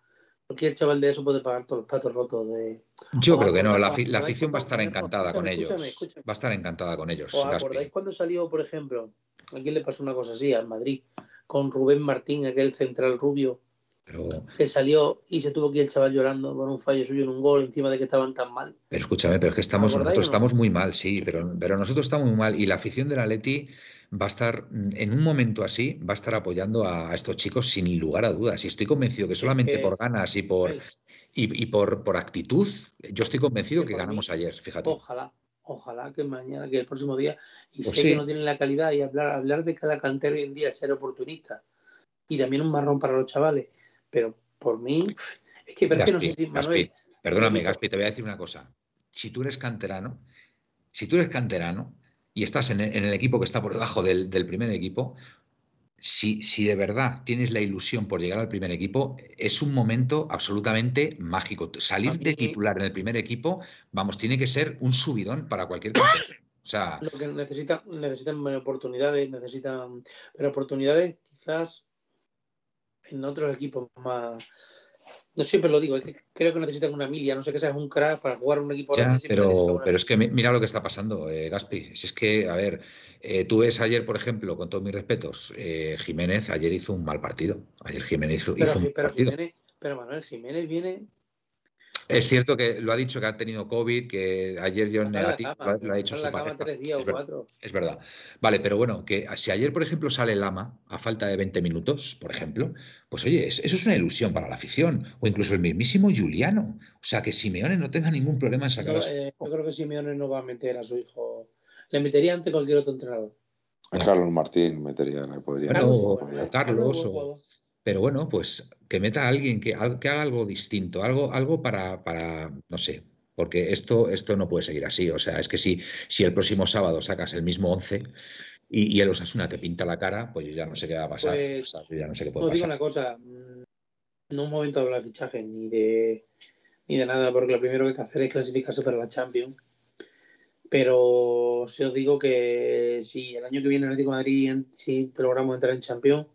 cualquier chaval de eso puede pagar todos los patos rotos de. Yo creo que no, la, afición va a estar encantada con ellos. Va a estar encantada con ellos. ¿Os acordáis cuando salió, por ejemplo, a quién le pasó una cosa así, al Madrid, con Rubén Martín, aquel central rubio, que salió y se tuvo que ir el chaval llorando por un fallo suyo en un gol encima de que estaban tan mal. Pero escúchame, pero es que estamos, nosotros estamos muy mal, sí, pero, pero nosotros estamos muy mal y la afición de la Leti va a estar, en un momento así, va a estar apoyando a, estos chicos sin lugar a dudas. Y estoy convencido que solamente por ganas y por, y, por, por actitud, yo estoy convencido que, ganamos ayer, fíjate. Ojalá, ojalá que mañana, que el próximo día, y pues sé que no tienen la calidad y hablar, hablar de cada cantero hoy en día, ser oportunista. Y también un marrón para los chavales pero por mí, es que, no sé si Manuel, perdóname, Gaspi, te voy a decir una cosa. Si tú eres canterano, si tú eres canterano y estás en el, equipo que está por debajo del, primer equipo, si, si, de verdad tienes la ilusión por llegar al primer equipo, es un momento absolutamente mágico. Salir de titular en el primer equipo, vamos, tiene que ser un subidón para cualquier. O sea, lo que necesitan, necesitan oportunidades, necesitan, pero oportunidades quizás en otros equipos más, No siempre lo digo, es que creo que necesitan una milia, no sé qué seas un crack para jugar un equipo ya, pero, pero es que mira lo que está pasando, eh, Gaspi. Si es que, a ver, eh, tú ves ayer, por ejemplo, con todos mis respetos, eh, Jiménez ayer hizo un mal partido. Ayer Jiménez hizo, un mal partido. pero Manuel Jiménez viene es cierto que lo ha dicho que ha tenido COVID, que ayer dio negativo, lo, ha dicho su pareja. Es, verdad, Vale, pero bueno, que si ayer, por ejemplo, sale Lama a falta de 20 minutos, por ejemplo, pues oye, eso es una ilusión para la afición. O incluso el mismísimo Juliano. O sea, que Simeone no tenga ningún problema en sacar a su eh, Yo creo que Simeone no va a meter a su hijo. Le metería ante cualquier otro entrenador. A Carlos Martín metería, podría. Carlos, Carlos o, pero bueno, pues que meta a alguien que, que haga algo distinto, algo, algo para, para, no sé, porque esto, esto no puede seguir así. O sea, es que si, si el próximo sábado sacas el mismo 11 y, y el Osasuna te pinta la cara, pues yo ya no sé qué va a pasar. Pues, ya no sé qué puede digo una cosa, no es momento de hablar de fichaje ni de, ni de nada, porque lo primero que hay que hacer es clasificarse para la Champions. Pero si os digo que si el año que viene el Atlético de Madrid, si logramos entrar en Champions,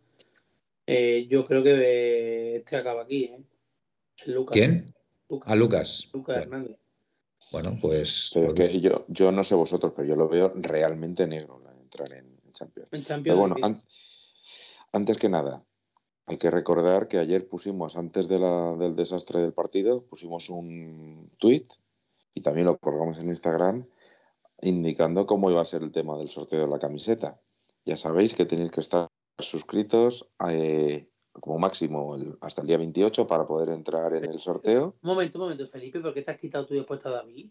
eh, yo creo que este acaba aquí, ¿eh? Lucas. ¿Quién? A Lucas. Lucas Hernández. Bueno, pues. Pero que yo, yo no sé vosotros, pero yo lo veo realmente negro entrar en, Champions. En Champions. bueno, antes que nada, hay que recordar que ayer pusimos, antes del desastre del partido, pusimos un tweet y también lo colgamos en Instagram indicando cómo iba a ser el tema del sorteo de la camiseta. Ya sabéis que tenéis que estar suscritos eh, como máximo hasta el día 28 para poder entrar en el sorteo. Un momento, un momento, Felipe, ¿por qué te has quitado tu puesto a David?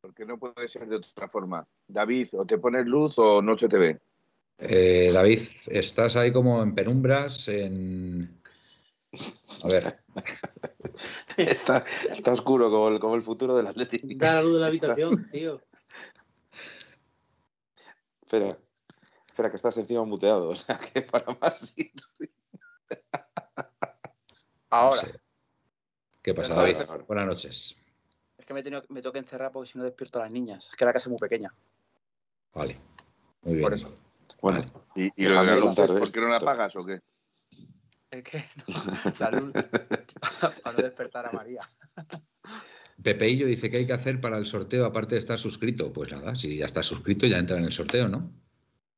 Porque no puede ser de otra forma. David, o te pones luz o no se te ve. Eh, David, estás ahí como en penumbras, en... A ver. <laughs> está, está, oscuro como el, como el futuro del Atlético. Da la luz de la habitación, tío. Espera. Espera, que estás encima muteado, <laughs> o sea que para más. Ahora. ¿Qué pasa, David? Buenas noches. Es que me, tengo que encerrar porque si no despierto a las niñas. Es que la casa es muy pequeña. Vale. Muy bien. Por eso. Bueno. ¿Y, y lo de la luz, por qué no la apagas o qué? Es que no, la luz <laughs> para no despertar a María. Pepeillo dice que hay que hacer para el sorteo aparte de estar suscrito. Pues nada, si ya estás suscrito ya entra en el sorteo, ¿no?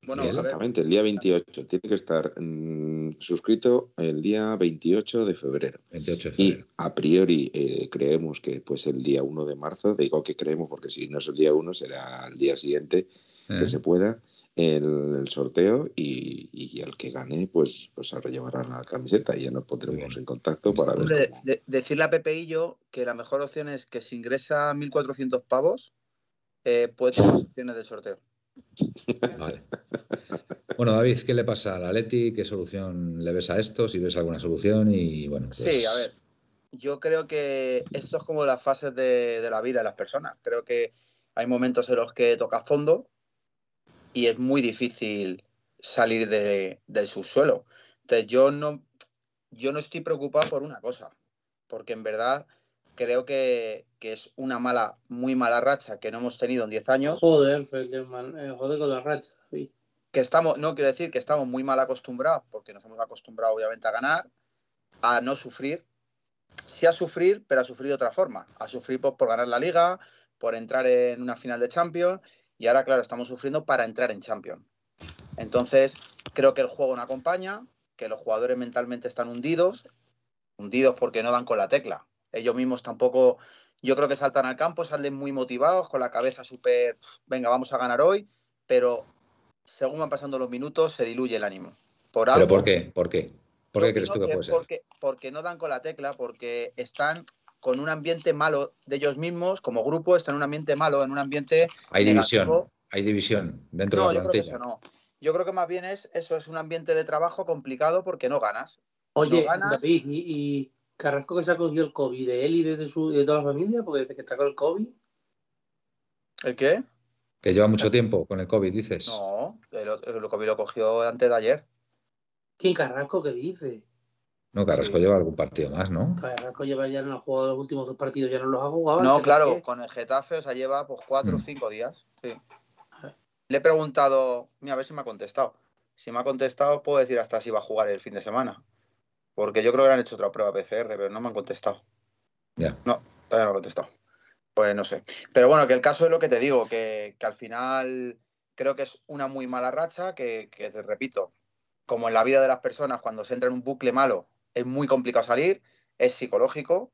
Exactamente, el día 28. Tiene que estar mm, suscrito el día 28 de febrero. 28 de febrero. Y a priori eh, creemos que pues el día 1 de marzo, digo que creemos porque si no es el día 1 será el día siguiente que eh. se pueda el, sorteo y, el que gane pues, pues ahora llevará la camiseta y ya nos pondremos en contacto para ver. decirle a Pepe y yo que la mejor opción es que si ingresa 1.400 pavos eh, puede tomar opciones de sorteo. Bueno, David, ¿qué le pasa al Atleti? ¿Qué solución le ves a esto? Si ves alguna solución y bueno. Pues sí, a ver. Yo creo que esto es como las fases de, la vida de las personas. Creo que hay momentos en los que toca fondo y es muy difícil salir del subsuelo. Entonces yo no, yo no estoy preocupado por una cosa, porque en verdad creo que, es una mala, muy mala racha que no hemos tenido en 10 años. Joder, eh, joder con la racha. Que estamos, no quiero decir que estamos muy mal acostumbrados, porque nos hemos acostumbrado obviamente a ganar, a no sufrir. Sí a sufrir, pero a sufrir de otra forma. A sufrir por, por ganar la liga, por entrar en una final de Champions, y ahora, claro, estamos sufriendo para entrar en Champions. Entonces, creo que el juego no acompaña, que los jugadores mentalmente están hundidos, hundidos porque no dan con la tecla ellos mismos tampoco, yo creo que saltan al campo, salen muy motivados, con la cabeza súper, venga, vamos a ganar hoy, pero según van pasando los minutos se diluye el ánimo. Por ¿Pero por qué? ¿Por qué? ¿Por qué crees tú que puede ser? Porque, porque no dan con la tecla, porque están con un ambiente malo de ellos mismos, como grupo, están en un ambiente malo, en un ambiente. Hay división, hay división dentro de la plantilla. Yo creo que no. Yo creo que más bien es eso, es un ambiente de trabajo complicado porque no ganas. Oye, David, y, Carrasco que se ha cogido el COVID de él y de, su, de toda la familia, porque desde que está con el COVID. ¿El qué? Que lleva mucho tiempo con el COVID, dices. No, el, COVID lo cogió antes de ayer. ¿Quién Carrasco qué dice? No, Carrasco lleva algún partido más, ¿no? Carrasco lleva ya no ha jugado los últimos dos partidos, ya no los ha jugado. No, claro, con el Getafe, o sea, lleva pues cuatro o mm. cinco días. Sí. Le he preguntado, mira, a ver si me ha contestado. Si me ha contestado, puedo decir hasta si va a jugar el fin de semana. Porque yo creo que han hecho otra prueba PCR, pero no me han contestado. Ya. No, todavía no me han contestado. Pues no sé. Pero bueno, que el caso es lo que te digo, que, al final creo que es una muy mala racha, que, que, te repito, como en la vida de las personas, cuando se entra en un bucle malo, es muy complicado salir, es psicológico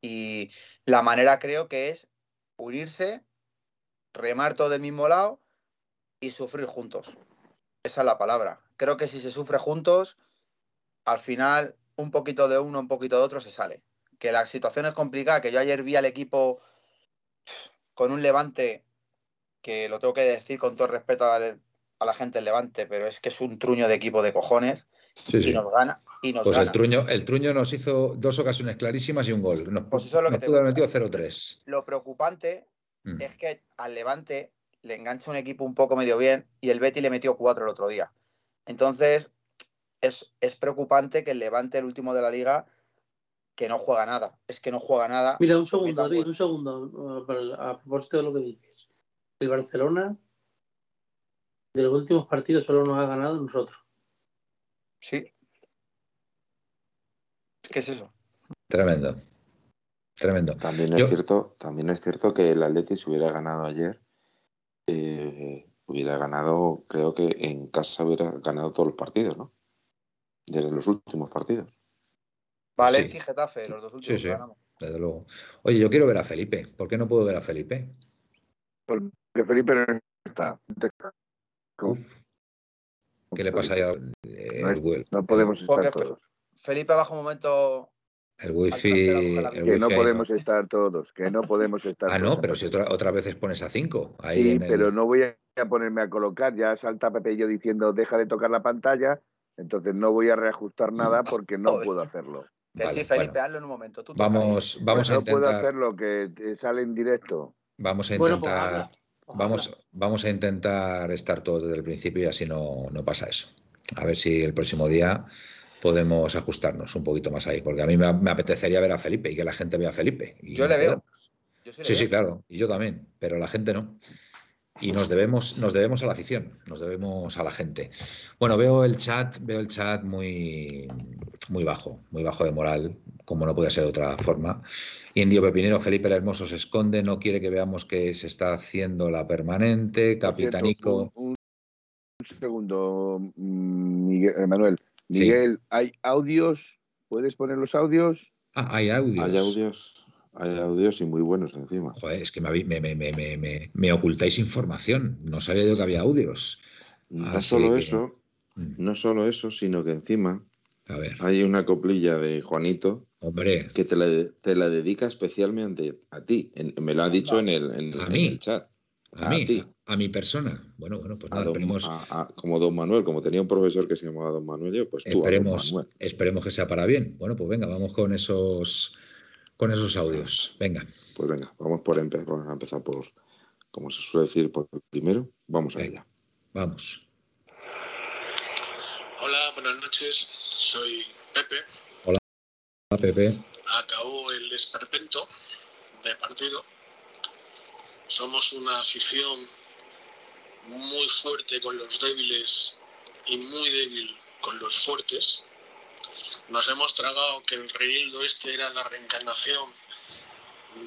y la manera creo que es unirse, remar todo del mismo lado y sufrir juntos. Esa es la palabra. Creo que si se sufre juntos, al final un poquito de uno, un poquito de otro se sale. Que la situación es complicada, que yo ayer vi al equipo con un levante que lo tengo que decir con todo respeto a, la gente del levante, pero es que es un truño de equipo de cojones y nos gana. Y nos pues gana. El, truño, el truño nos hizo dos ocasiones clarísimas y un gol. Nos, pues eso es lo que pudo haber metido 0-3. Lo preocupante mm. es que al levante le engancha un equipo un poco medio bien y el Betty le metió 4 el otro día. Entonces, es, es preocupante que el levante, el último de la liga, que no juega nada. Es que no juega nada. Mira, un segundo, David, un segundo. A propósito de lo que dices. El Barcelona, de los últimos partidos, solo nos ha ganado nosotros. Sí. ¿Qué es eso? Tremendo. Tremendo. También es, cierto, también es cierto que el Atleti, si hubiera ganado ayer, eh, hubiera ganado, creo que en casa hubiera ganado todos los partidos, ¿no? Desde los últimos partidos. Valencia y Getafe, los dos últimos. Sí, sí, desde luego. Oye, yo quiero ver a Felipe. ¿Por qué no puedo ver a Felipe? Porque Felipe no está. ¿Qué le pasa ya? Eh, no, podemos estar todos. Felipe bajo un momento. El wifi. que no podemos estar todos, que no podemos estar Ah, no, pero si otra, otras veces pones a 5. Sí, pero no voy a ponerme a colocar. Ya salta Pepe y yo diciendo deja de tocar la pantalla. Entonces no voy a reajustar nada porque no <laughs> puedo hacerlo. Que sí, Felipe, hazlo en un momento. vamos vamos pues a intentar. No puedo hacerlo, que sale en directo. Vamos a pues intentar. vamos, vamos a intentar estar todos desde el principio y así no, no pasa eso. A ver si el próximo día podemos ajustarnos un poquito más ahí, porque a mí me, apetecería ver a Felipe y que la gente vea a Felipe. yo le veo. sí, sí, claro, y yo también, pero la gente no y nos debemos, nos debemos a la afición, nos debemos a la gente. Bueno, veo el chat, veo el chat muy, muy bajo, muy bajo de moral, como no puede ser de otra forma. Indio Pepinero, Felipe el Hermoso se esconde, no quiere que veamos que se está haciendo la permanente. Capitanico. un, segundo, mm, Miguel, Manuel. Miguel, ¿hay audios? ¿Puedes poner los audios? Ah, hay audios. Hay audios. Hay audios y muy buenos encima. Joder, es que me, ocultáis información. No sabía yo que había audios. No solo eso, mm. no solo eso, sino que encima hay una coplilla de Juanito Hombre. que te la, dedica especialmente a ti. me lo ha dicho en el, chat. A, mí, a mi persona. Bueno, bueno, pues nada, como don Manuel, como tenía un profesor que se llamaba don Manuel, pues tú esperemos, esperemos que sea para bien. Bueno, pues venga, vamos con esos con esos audios. Venga. Pues venga, vamos, por empezar, vamos a empezar por, como se suele decir, por primero. Vamos a ella. Vamos. Hola, buenas noches. Soy Pepe. Hola, Pepe. Acabó el esperpento de partido. Somos una afición muy fuerte con los débiles y muy débil con los fuertes. Nos hemos tragado que el Reildo este era la reencarnación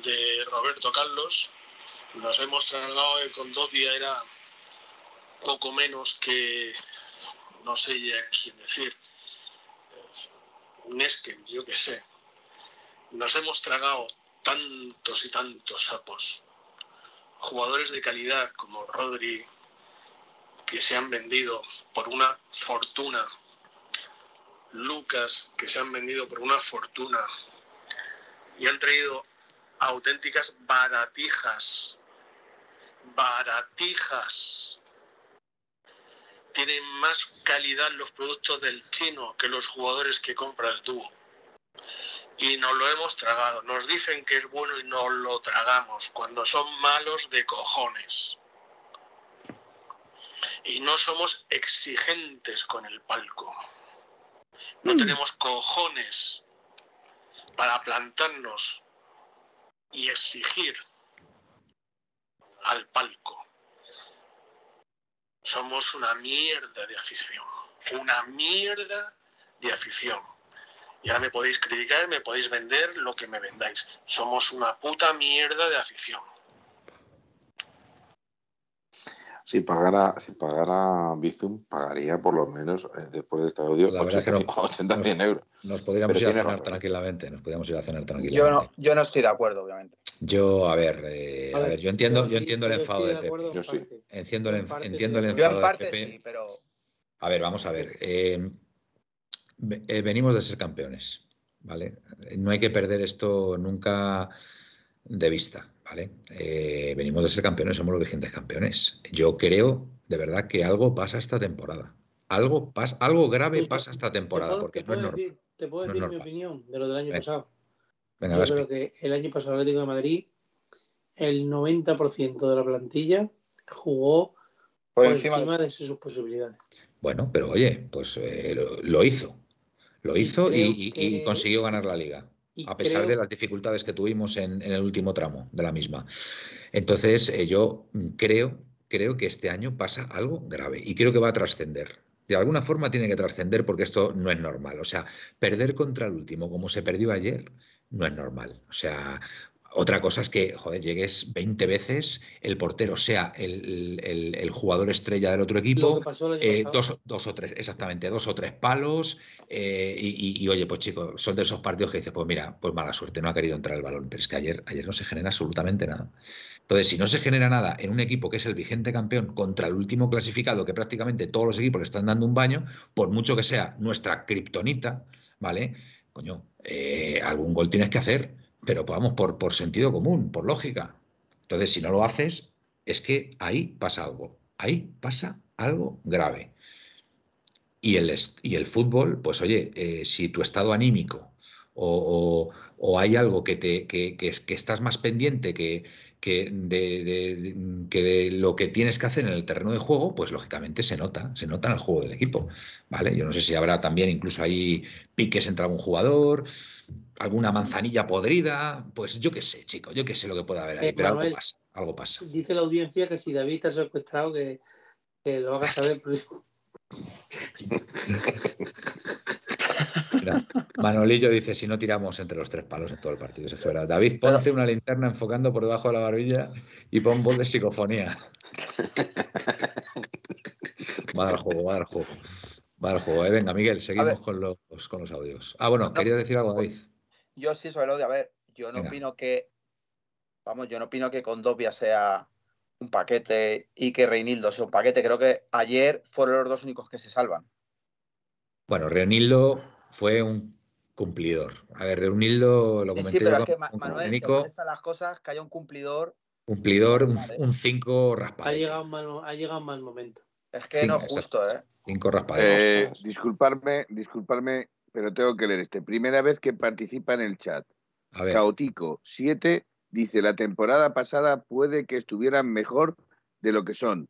de Roberto Carlos. Nos hemos tragado que Condovia era poco menos que, no sé ya quién decir, un Esken, yo qué sé. Nos hemos tragado tantos y tantos sapos. Jugadores de calidad como Rodri, que se han vendido por una fortuna Lucas que se han vendido por una fortuna y han traído auténticas baratijas, baratijas. Tienen más calidad los productos del chino que los jugadores que compra el dúo. Y nos lo hemos tragado. Nos dicen que es bueno y nos lo tragamos cuando son malos de cojones. Y no somos exigentes con el palco. No mm. tenemos cojones para plantarnos y exigir al palco. Somos una mierda de afición, una mierda de afición. Ya me podéis criticar, me podéis vender lo que me vendáis. Somos una puta mierda de afición. Si pagara, si pagara Bizum, pagaría por lo menos eh, después de este audio La verdad 80, es que no. 80 Nos- 100 euros. Nos podríamos Pero ir a cenar razón. tranquilamente, nos podríamos ir a cenar tranquilamente. Yo no, yo no estoy de acuerdo, obviamente. Yo, a ver, eh, a ver, yo entiendo, yo entiendo el enfado de estoy Pepe. Yo sí. Entiendo el, En enf- parte entiendo el sí. Yo enfado en de parte Pepe. sí, pero A ver, vamos a ver. eh, ve- eh, venimos de ser campeones, ¿vale? No hay que perder esto nunca de vista, ¿vale? Eh, venimos de ser campeones, somos los vigentes campeones. Yo creo, de verdad, que algo pasa esta temporada. Algo, pasa, algo grave Pues, pasa esta Te temporada, porque te no es puedo normal. decir, te puedo No decir mi opinión de lo del año Venga. pasado. Venga, Yo creo que el año pasado el Atlético de Madrid, el 90% de la plantilla jugó por, por encima, encima, de- de sus posibilidades. Bueno, pero oye, pues eh, lo, lo hizo. Lo hizo y, consiguió ganar la liga. Y a pesar creo- de las dificultades que tuvimos en, en el último tramo de la misma. Entonces, eh, yo mm, creo, creo que este año pasa algo grave y creo que va a trascender. De alguna forma tiene que trascender porque esto no es normal. O sea, perder contra el último como se perdió ayer no es normal. O sea, otra cosa es que, joder, llegues 20 veces, el portero sea el, el- el jugador estrella del otro equipo, eh, dos, dos o tres, exactamente, dos o tres palos. eh, y, y- y, oye, pues chicos, son de esos partidos que dices, pues mira, pues mala suerte, no ha querido entrar el balón. Pero es que ayer, ayer no se genera absolutamente nada. Entonces, si no se genera nada en un equipo que es el vigente campeón contra el último clasificado, que prácticamente todos los equipos le están dando un baño, por mucho que sea nuestra kriptonita, ¿vale? Coño, eh, algún gol tienes que hacer, pero vamos, por, por sentido común, por lógica. Entonces, si no lo haces, es que ahí pasa algo. Ahí pasa algo grave. Y el, y el fútbol, pues oye, eh, si tu estado anímico o, o- hay algo que, te, que, que es- que estás más pendiente que, que de- de- que de lo que tienes que hacer en el terreno de juego, pues lógicamente se nota, se nota en el juego del equipo. ¿vale? Yo no sé si habrá también incluso ahí piques entre algún jugador, alguna manzanilla podrida, pues yo qué sé, chico, yo qué sé lo que puede haber ahí, Eh, pero algo pasa, algo pasa. Dice la audiencia que si David está secuestrado, que, que lo haga saber. Mira, Manolillo dice, si no tiramos entre los tres palos en todo el partido, eso es verdad. David, ponte una linterna enfocando por debajo de la barbilla y pon voz de psicofonía. Va a dar juego, va a dar juego. Va a dar juego. Eh, venga, Miguel, seguimos con los, con los audios. Ah, bueno, No. quería decir algo, David. Yo sí sobre lo de, a ver, yo no Venga. opino que, vamos, yo no opino que Condovia sea un paquete y que Reinildo sea un paquete. Creo que ayer fueron los dos únicos que se salvan. Bueno, Reunildo fue un cumplidor. A ver, Reunildo, lo comenté sí, pero yo es que Manuel, Nico, según están las cosas, que haya un cumplidor, cumplidor, un Vale. 5 Ha raspadete. llegado, un mal, ha llegado un mal momento. es que Sí, no es justo, ¿eh? 5 raspadetes. Eh, disculparme, disculparme, pero tengo que leer este. Primera vez que participa en el chat. A ver, Caotico 7 dice, la temporada pasada puede que estuvieran mejor de lo que son,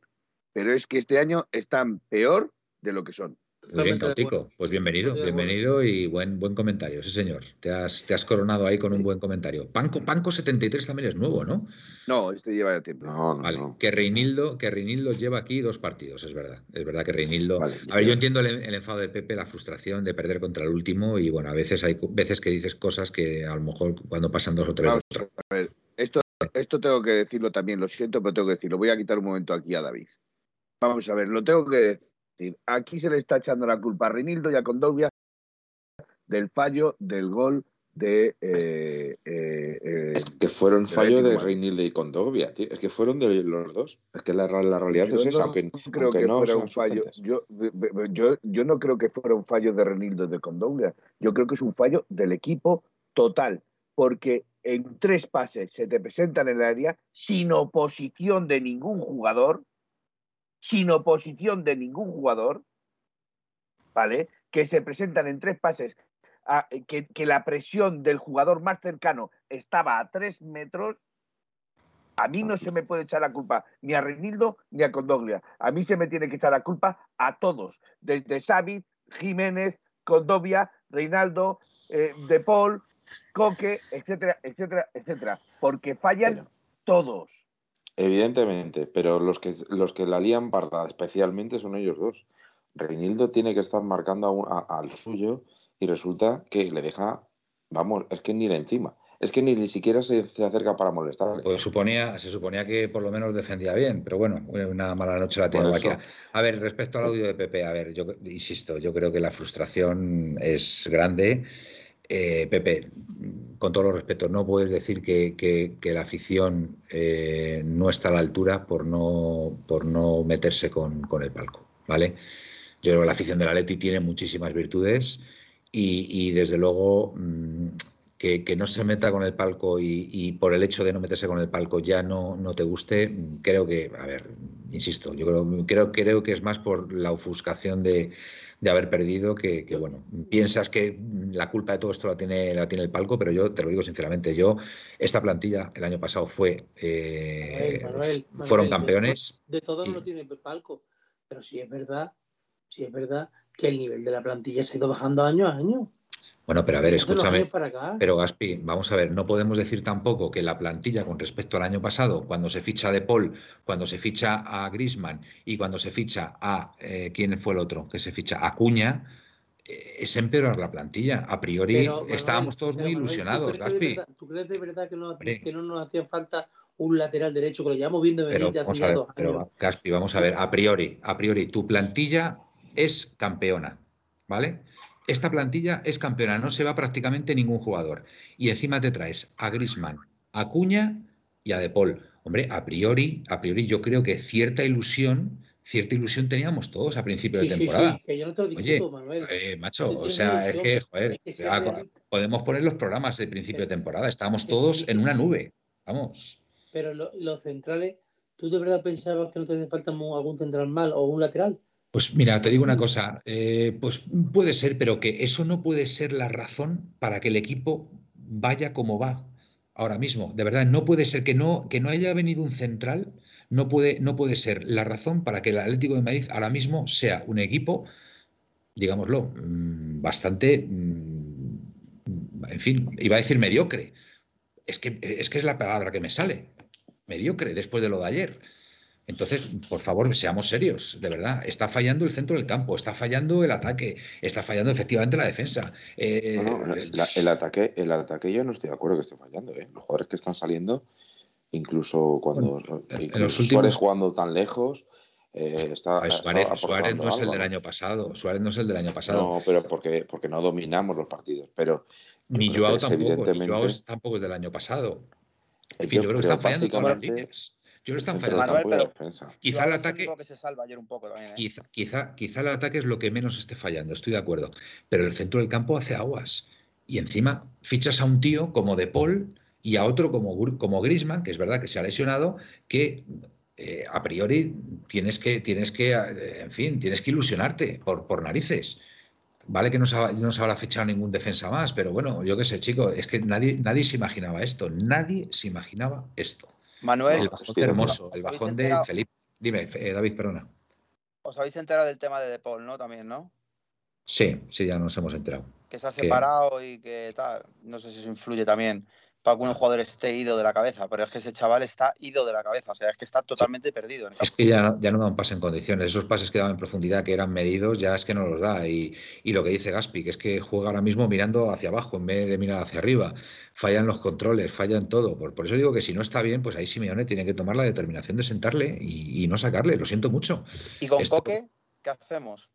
pero es que este año están peor de lo que son. Muy bien, Cautico. Pues bienvenido, bienvenido y buen, buen comentario, sí señor. Te has, te has coronado ahí con un buen comentario. Panco, Panco 73 también es nuevo, ¿no? No, este lleva ya tiempo. No, no, Vale, no. que Reinildo, que Reinildo lleva aquí dos partidos, es verdad. Es verdad que Reinildo. Vale, a ver, yo entiendo el, el enfado de Pepe, la frustración de perder contra el último, y bueno, a veces hay veces que dices cosas que a lo mejor cuando pasan dos o tres. Vamos a ver, esto, esto tengo que decirlo también, lo siento, pero tengo que decirlo. Voy a quitar un momento aquí a David. Vamos a ver, lo tengo que decir. Aquí se le está echando la culpa a Reinildo y a Condovia del fallo del gol de... eh, eh, eh, Es que fueron del fallo Atlético de. Reinildo y Condovia, tío. Es que fueron de los dos. Es que la, la realidad yo es esa, aunque, creo aunque que no fuera un fallo. Yo, yo, yo no creo que fuera un fallo de Renildo de Condovia. Yo creo que es un fallo del equipo total. Porque en tres pases se te presentan en el área sin oposición de ningún jugador. Sin oposición de ningún jugador. ¿Vale? Que se presentan en tres pases. a- que, que la presión del jugador más cercano estaba a tres metros. A mí no se me puede echar la culpa ni a Reinildo ni a Condoglia. A mí se me tiene que echar la culpa a todos, desde Xavi, Jiménez, Condovia, Reinaldo, eh, De Paul, Coque, etcétera, etcétera, etcétera. Porque fallan Pero- todos. Evidentemente, pero los que, los que la lían parda especialmente son ellos dos. Reinildo tiene que estar marcando a un- a- al suyo y resulta que le deja, vamos, es que ni le encima. Es que ni, ni siquiera se, acerca para molestarle. Pues suponía, se suponía que por lo menos defendía bien, pero bueno, una mala noche la tiene. A ver, respecto al audio de Pepe, a ver, yo insisto, yo creo que la frustración es grande. Eh, Pepe, con todo los respeto, no puedes decir que, la afición eh, no está a la altura por no, por no meterse con, el palco, ¿vale? Yo creo que la afición de la Leti tiene muchísimas virtudes y, desde luego mm, que, no se meta con el palco y, por el hecho de no meterse con el palco ya no, no te guste, creo que, a ver, insisto, yo creo, creo que es más por la ofuscación de, haber perdido que, bueno, piensas que la culpa de todo esto la tiene, la tiene el palco, pero yo te lo digo sinceramente, yo, esta plantilla el año pasado fue, eh, fueron campeones. De, todos no tiene el palco, pero sí es verdad, sí es verdad que el nivel de la plantilla se ha ido bajando año a año. Bueno, pero a ver, escúchame. Pero Gaspi, vamos a ver, no podemos decir tampoco que la plantilla con respecto al año pasado, cuando se ficha de Paul, cuando se ficha a Grisman y cuando se ficha a eh, quién fue el otro que se ficha a Cuña, eh, es empeorar la plantilla. A priori estábamos todos muy ilusionados, Gaspi. ¿Tú crees de verdad que no, que no nos hacía falta un lateral derecho que lo llevamos viendo venir ya hace dos años? Pero, Gaspi, vamos a ver, a priori, a priori, tu plantilla es campeona, ¿vale? Esta plantilla es campeona, no se va prácticamente ningún jugador. Y encima te traes a Grisman, a Cuña y a De Paul. Hombre, a priori, a priori yo creo que cierta ilusión, cierta ilusión teníamos todos a principio de temporada. Sí, que yo no te lo discuto, Manuel. Eh, macho, o sea, es que, joder, podemos poner los programas de principio de temporada, estábamos todos en una nube. Vamos. Pero los centrales, ¿tú de verdad pensabas que no te hace falta algún central mal o un lateral? Pues mira, te digo una cosa, eh, pues puede ser, pero que eso no puede ser la razón para que el equipo vaya como va ahora mismo. De verdad, no puede ser que no, que no haya venido un central, no puede, no puede ser la razón para que el Atlético de Madrid ahora mismo sea un equipo, digámoslo, mm, bastante, mm, en fin, iba a decir mediocre. Es que, es que es la palabra que me sale, mediocre, después de lo de ayer. Entonces, por favor, seamos serios, de verdad. Está fallando el centro del campo, está fallando el ataque, está fallando efectivamente la defensa. Eh, el, ataque, el ataque yo no estoy de acuerdo que esté fallando. ¿eh? Los jugadores que están saliendo, incluso cuando los últimos... jugando tan lejos, eh, está, Suárez, Suárez, no es el del año pasado. Suárez no es el del año pasado. No, pero porque, porque no dominamos los partidos. Pero ni Joao tampoco. Ni Joao tampoco es del año pasado. En fin, yo, creo que están fallando todas las líneas. Yo no están fallando. quizá el ataque. Quizá, el ataque es lo que menos esté fallando, estoy de acuerdo. Pero el centro del campo hace aguas. Y encima fichas a un tío como De Paul y a otro como, como Grisman, que es verdad que se ha lesionado, que eh, a priori tienes que, tienes que, eh, en fin, tienes que ilusionarte por, por narices. Vale que no se, no se habrá fichado ningún defensa más, pero bueno, yo qué sé, chico, es que nadie, nadie se imaginaba esto, nadie se imaginaba esto. Manuel. El bajón hermoso, el bajón de Felipe. Dime, eh, David, perdona. Os habéis enterado del tema de De Paul, ¿no? También, ¿no? Sí, sí, ya nos hemos enterado. Que se ha separado y que tal. No sé si eso influye también para que un jugador esté ido de la cabeza, pero es que ese chaval está ido de la cabeza, o sea, es que está totalmente perdido. es que ya, ya no da un pase en condiciones, esos pases que daban en profundidad, que eran medidos, ya es que no los da. Y, lo que dice Gaspi, que es que juega ahora mismo mirando hacia abajo en vez de mirar hacia arriba. Fallan los controles, fallan todo. Por, por eso digo que si no está bien, pues ahí Simeone tiene que tomar la determinación de sentarle y, no sacarle, lo siento mucho. ¿Y con Coque qué hacemos?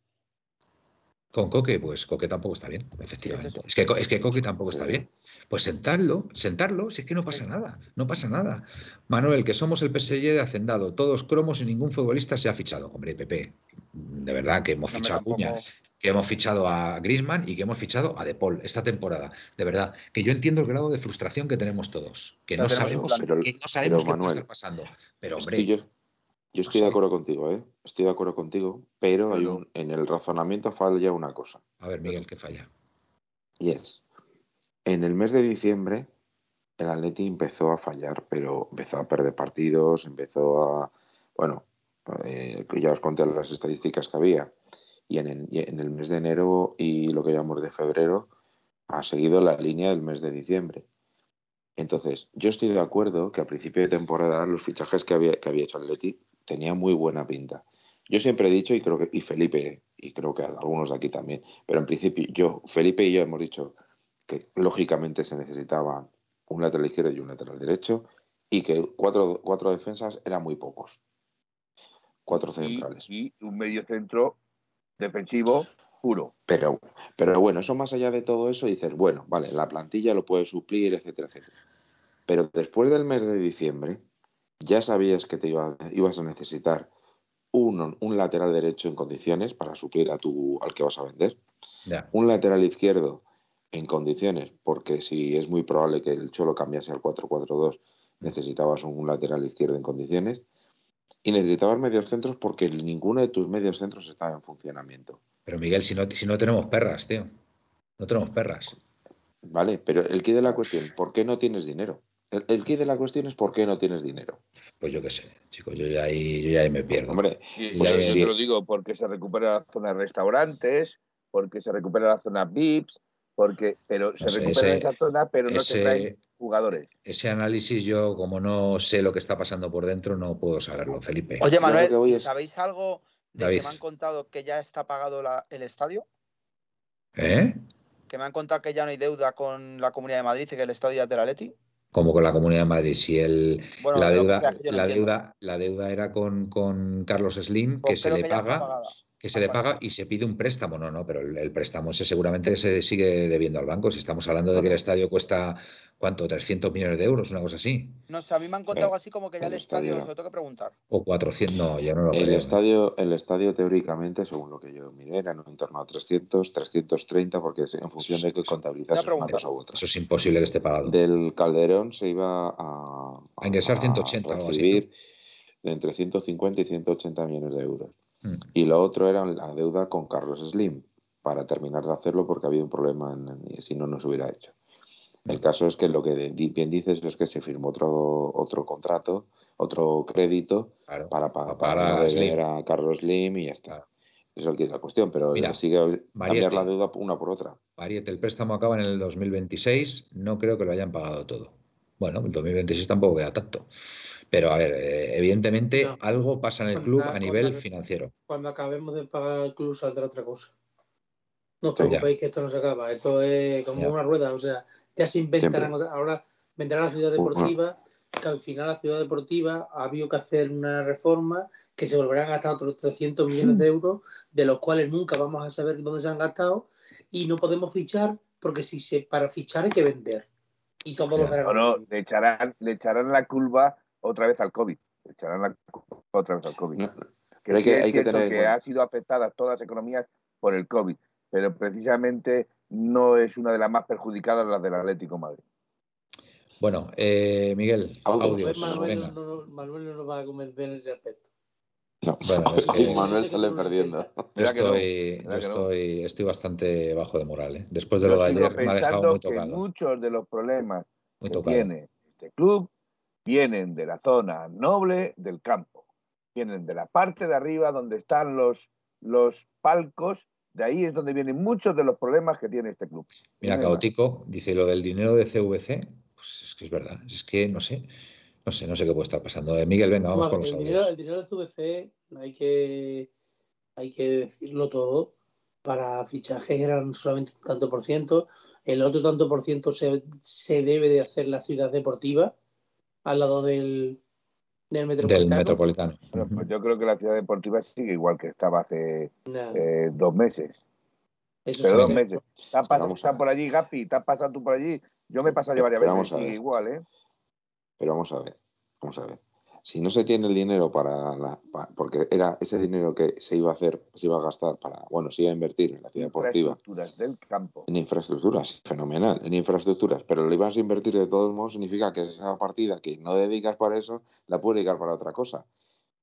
Con Coque, pues Coque tampoco está bien, efectivamente. Es, que, es que Coque tampoco está bien. Pues sentarlo, sentarlo, si es que no pasa nada, no pasa nada. Manuel, que somos el PSG de Hacendado, todos cromos y ningún futbolista se ha fichado. Hombre, Pepe, de verdad que hemos fichado a Cuña, que hemos fichado a Grisman y que hemos fichado a De Paul esta temporada. De verdad, que yo entiendo el grado de frustración que tenemos todos, que no sabemos, que no sabemos qué está pasando. Pero, hombre. Yo estoy de acuerdo contigo, ¿eh? Estoy de acuerdo contigo, pero hay un, en el razonamiento falla una cosa. A ver, Miguel, ¿qué falla? Y es, en el mes de diciembre el Atleti empezó a fallar, pero empezó a perder partidos, empezó a, bueno, eh, ya os conté las estadísticas que había, y en el, en el mes de enero y lo que llamamos de febrero ha seguido la línea del mes de diciembre. Entonces, yo estoy de acuerdo que a principio de temporada los fichajes que había, que había hecho Atleti tenía muy buena pinta. Yo siempre he dicho, y creo que y Felipe y creo que algunos de aquí también. Pero en principio, yo, Felipe y yo hemos dicho que lógicamente se necesitaba un lateral izquierdo y un lateral derecho y que cuatro, cuatro defensas eran muy pocos. Cuatro centrales. Y, un medio centro defensivo puro. Pero, pero bueno, eso más allá de todo eso, dices, bueno, vale, la plantilla lo puede suplir, etcétera, etcétera. Pero después del mes de diciembre, ya sabías que te ibas a necesitar un, un, lateral derecho en condiciones para suplir a tu, al que vas a vender. Un lateral izquierdo en condiciones, porque si es muy probable que el Cholo cambiase al 4-4-2, necesitabas un lateral izquierdo en condiciones. Y necesitabas medios centros porque ninguno de tus medios centros estaba en funcionamiento. Pero Miguel, si no, si no tenemos perras, tío. No tenemos perras. Vale, pero el quid de la cuestión, ¿por qué no tienes dinero? El, el de la cuestión es por qué no tienes dinero. Pues yo qué sé, chicos, yo ya ahí, yo ya me pierdo. Hombre, pues yo, te lo digo porque se recupera la zona de restaurantes, porque se recupera la zona VIPs, porque, pero se recupera esa zona, pero no se traen jugadores. Ese análisis yo, como no sé lo que está pasando por dentro, no puedo saberlo, Felipe. Oye, Manuel, ¿sabéis algo de que me han contado que ya está pagado el estadio? ¿Eh? Que me han contado que ya no hay deuda con la Comunidad de Madrid y que el estadio es de la Leti como con la Comunidad de Madrid. Si el, la, deuda, la, deuda, la deuda era con, con Carlos Slim, que se le paga que se le paga y se pide un préstamo. No, no, pero el, préstamo ese seguramente se sigue debiendo al banco. Si estamos hablando de que el estadio cuesta, ¿cuánto? 300 millones de euros, una cosa así. No sé, a mí me han contado así como que ya el, estadio, se lo tengo que preguntar. O 400, no, ya no lo el creo. Estadio, el estadio, teóricamente, según lo que yo miré, era en torno a 300, 330, porque en función de que contabilizas una cosa u otra. Eso es imposible que esté pagado. Del Calderón se iba a, a ingresar 180 a recibir de entre 150 y 180 millones de euros. Mm. Y lo otro era la deuda con Carlos Slim, para terminar de hacerlo porque había un problema y si no, no se hubiera hecho. El caso es que lo que bien dices es que se firmó otro, otro contrato, otro crédito para, para, para, a Carlos Slim y ya está. Eso es la cuestión, pero Mira, sigue cambiar la deuda una por otra. Mariette, el préstamo acaba en el 2026, no creo que lo hayan pagado todo. Bueno, el 2026 tampoco queda tanto. Pero a ver, eh, evidentemente algo pasa en el club a nivel financiero. Cuando acabemos de pagar el club saldrá otra cosa. No os preocupéis que esto no se acaba. Esto es como una rueda. O sea, ya se inventarán. Ahora vendrá la ciudad deportiva. Que al final la ciudad deportiva ha habido que hacer una reforma que se volverán a gastar otros 300 millones de euros, de los cuales nunca vamos a saber dónde se han gastado y no podemos fichar porque si se, para fichar hay que vender. Y todos los no, le echarán, le echarán la culpa otra vez al COVID. Le echarán la culpa otra vez al COVID. que, hay que, hay que, tener que ha sido afectada todas las economías por el COVID, pero precisamente no es una de las más perjudicadas las del Atlético Madrid. Bueno, eh, Miguel, audios. Manuel, no, Manuel no nos va a convencer en ese aspecto. No, bueno, <laughs> es que Manuel sale perdiendo. Yo, estoy, yo estoy, estoy, bastante bajo de moral. ¿eh? Después de lo de ayer me ha dejado muy tocado. muchos de los problemas que tiene este club vienen de la zona noble del campo. Vienen de la parte de arriba donde están los, los palcos. De ahí es donde vienen muchos de los problemas que tiene este club. Mira, Caótico dice lo del dinero de CVC. Pues es que es verdad. Es que no sé. No sé, no sé qué puede estar pasando. Eh, Miguel, venga, vamos con los el Dinero, el dinero de CVC hay que, hay que decirlo todo. Para fichajes eran solamente un tanto por ciento. El otro tanto por ciento se, se debe de hacer la ciudad deportiva al lado del, del metropolitano. pues yo creo que la ciudad deportiva sigue igual que estaba hace eh, dos meses. Pero dos meses. Está, por allí, Gapi, ¿te has pasado tú por allí? Yo me he pasado varias veces, sigue igual, ¿eh? Pero vamos a ver, vamos a ver. Si no se tiene el dinero para, la, porque era ese dinero que se iba a hacer, se iba a gastar para, bueno, se iba a invertir en la ciudad deportiva. Infraestructuras del campo. En infraestructuras, fenomenal, en infraestructuras, pero lo ibas a invertir de todos modos significa que esa partida que no dedicas para eso, la puedes dedicar para otra cosa.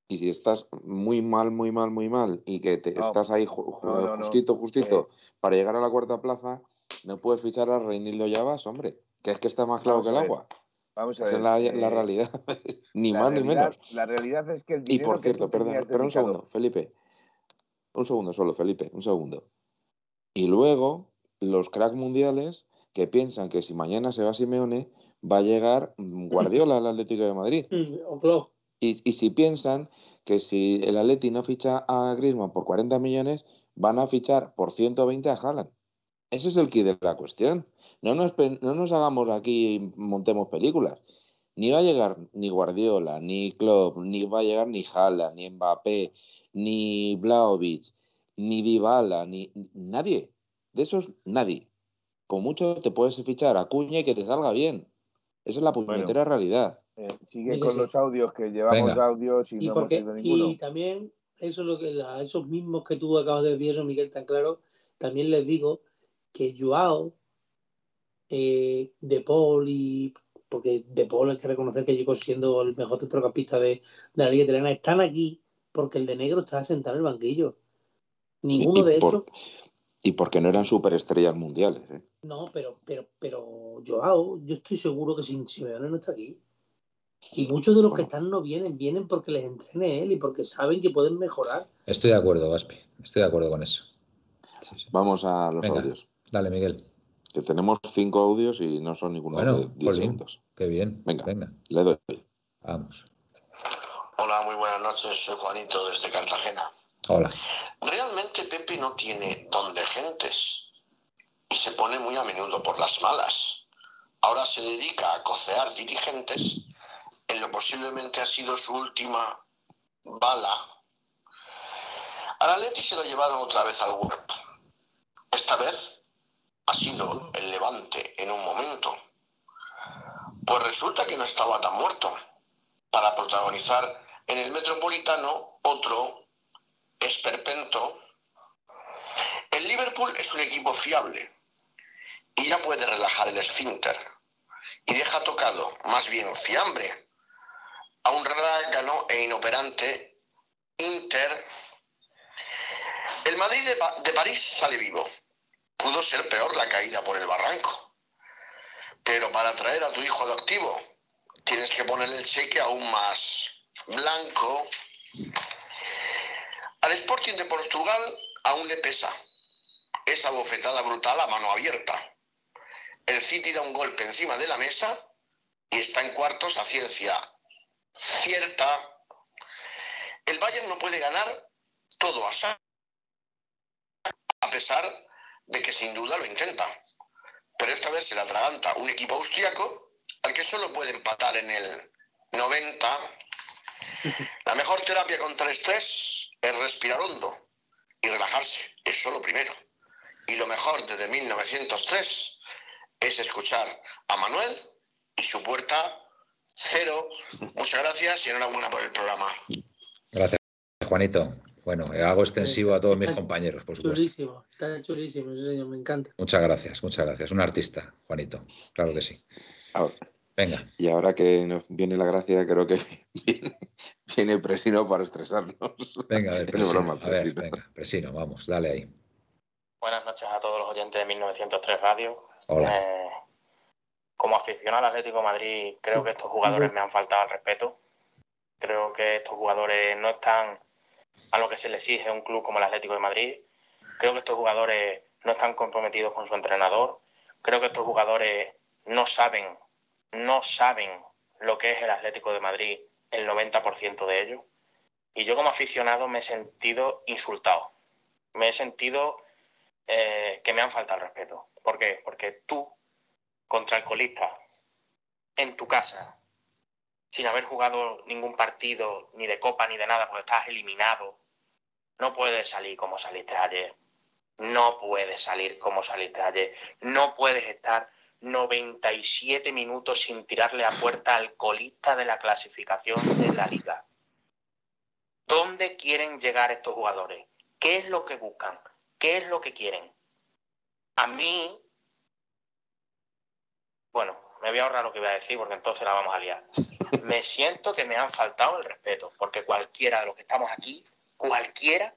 Y si estás muy mal, muy mal, muy mal y que te, estás ahí justito, justito eh. para llegar a la cuarta plaza, no puedes fichar a Reinildo Llavas, hombre, que es que está más claro que el agua. Vamos a ver. Esa es la, la eh, realidad. <laughs> ni más ni menos. La realidad es que el dinero. Y por cierto, perdón, espera un segundo, Felipe. Un segundo solo, Felipe, un segundo. Y luego, los crack mundiales que piensan que si mañana se va Simeone, va a llegar <laughs> Guardiola al Atlético de Madrid. Y, y si piensan que si el Atleti no ficha a Griezmann por 40 millones, van a fichar por 120 a Haaland. Ese es el key de la cuestión. No nos, no nos hagamos aquí y montemos películas. Ni va a llegar ni Guardiola, ni Klopp, ni va a llegar ni Haaland, ni Mbappé, ni Blaovic, ni Dybala, ni nadie. De esos, nadie. Con mucho te puedes fichar a Cuña y que te salga bien. Esa es la puñetera realidad. Eh, sigue con los audios que llevamos audios y, no hemos ninguno. Y también, eso es lo que esos mismos que tú acabas de decir, eso, Miguel, tan claro, también les digo que Joao, eh, De Paul y porque De Paul hay que reconocer que llegó siendo el mejor centrocampista de, de la Liga Italiana, están aquí porque el de negro está sentado en el banquillo. Ninguno de esos. Y porque no eran superestrellas mundiales. ¿eh? No, pero, pero, pero Joao, yo estoy seguro que sin Simeone no está aquí. Y muchos de los que están no vienen, vienen porque les entrene él y porque saben que pueden mejorar. Estoy de acuerdo, Gaspi. Estoy de acuerdo con eso. Vamos a los audios. Dale, Miguel. Que tenemos cinco audios y no son ninguno de 10 segundos. Qué bien. Venga, venga. Le doy. Vamos. Hola, muy buenas noches. Soy Juanito desde Cartagena. Hola. Realmente Pepe no tiene don de gentes y se pone muy a menudo por las malas. Ahora se dedica a cocear dirigentes en lo posiblemente ha sido su última bala. Al Atleti se lo llevaron otra vez al web. Esta vez ha sido el levante en un momento. Pues resulta que no estaba tan muerto para protagonizar en el Metropolitano otro esperpento. El Liverpool es un equipo fiable y ya puede relajar el esfínter y deja tocado más bien fiambre a un rágano e inoperante Inter. El Madrid de, de París sale vivo. Pudo ser peor la caída por el barranco. Pero para traer a tu hijo adoptivo tienes que ponerle el cheque aún más blanco al Sporting de Portugal aún le pesa esa bofetada brutal a mano abierta. El City da un golpe encima de la mesa y está en cuartos a ciencia cierta. El Bayern no puede ganar todo a a pesar de que sin duda lo intenta. Pero esta vez se le atraganta un equipo austriaco al que solo puede empatar en el 90. La mejor terapia contra el estrés es respirar hondo y relajarse. Eso lo primero. Y lo mejor desde 1903 es escuchar a Manuel y su puerta cero. Muchas gracias y enhorabuena por el programa. Gracias, Juanito. Bueno, hago extensivo a todos mis compañeros, por supuesto. Chulísimo, está chulísimo, señor, me encanta. Muchas gracias, muchas gracias. Un artista, Juanito, claro que sí. Venga. Y ahora que nos viene la gracia, creo que <laughs> viene, Presino para estresarnos. Venga, a ver, Presino, a ver, venga, Presino, vamos, dale ahí. Buenas noches a todos los oyentes de 1903 Radio. Hola. Eh, como aficionado al Atlético de Madrid, creo que estos jugadores me han faltado al respeto. Creo que estos jugadores no están a lo que se les exige un club como el Atlético de Madrid. Creo que estos jugadores no están comprometidos con su entrenador. Creo que estos jugadores no saben no saben lo que es el Atlético de Madrid, el 90% de ellos. Y yo como aficionado me he sentido insultado. Me he sentido eh, que me han faltado el respeto. ¿Por qué? Porque tú, contra el colista, en tu casa, sin haber jugado ningún partido, ni de copa, ni de nada, porque estás eliminado, no puedes salir como saliste ayer. No puedes salir como saliste ayer. No puedes estar 97 minutos sin tirarle a puerta al colista de la clasificación de la liga. ¿Dónde quieren llegar estos jugadores? ¿Qué es lo que buscan? ¿Qué es lo que quieren? A mí, bueno, me voy a ahorrar lo que voy a decir porque entonces la vamos a liar. <laughs> Me siento que me han faltado el respeto, porque cualquiera de los que estamos aquí, cualquiera,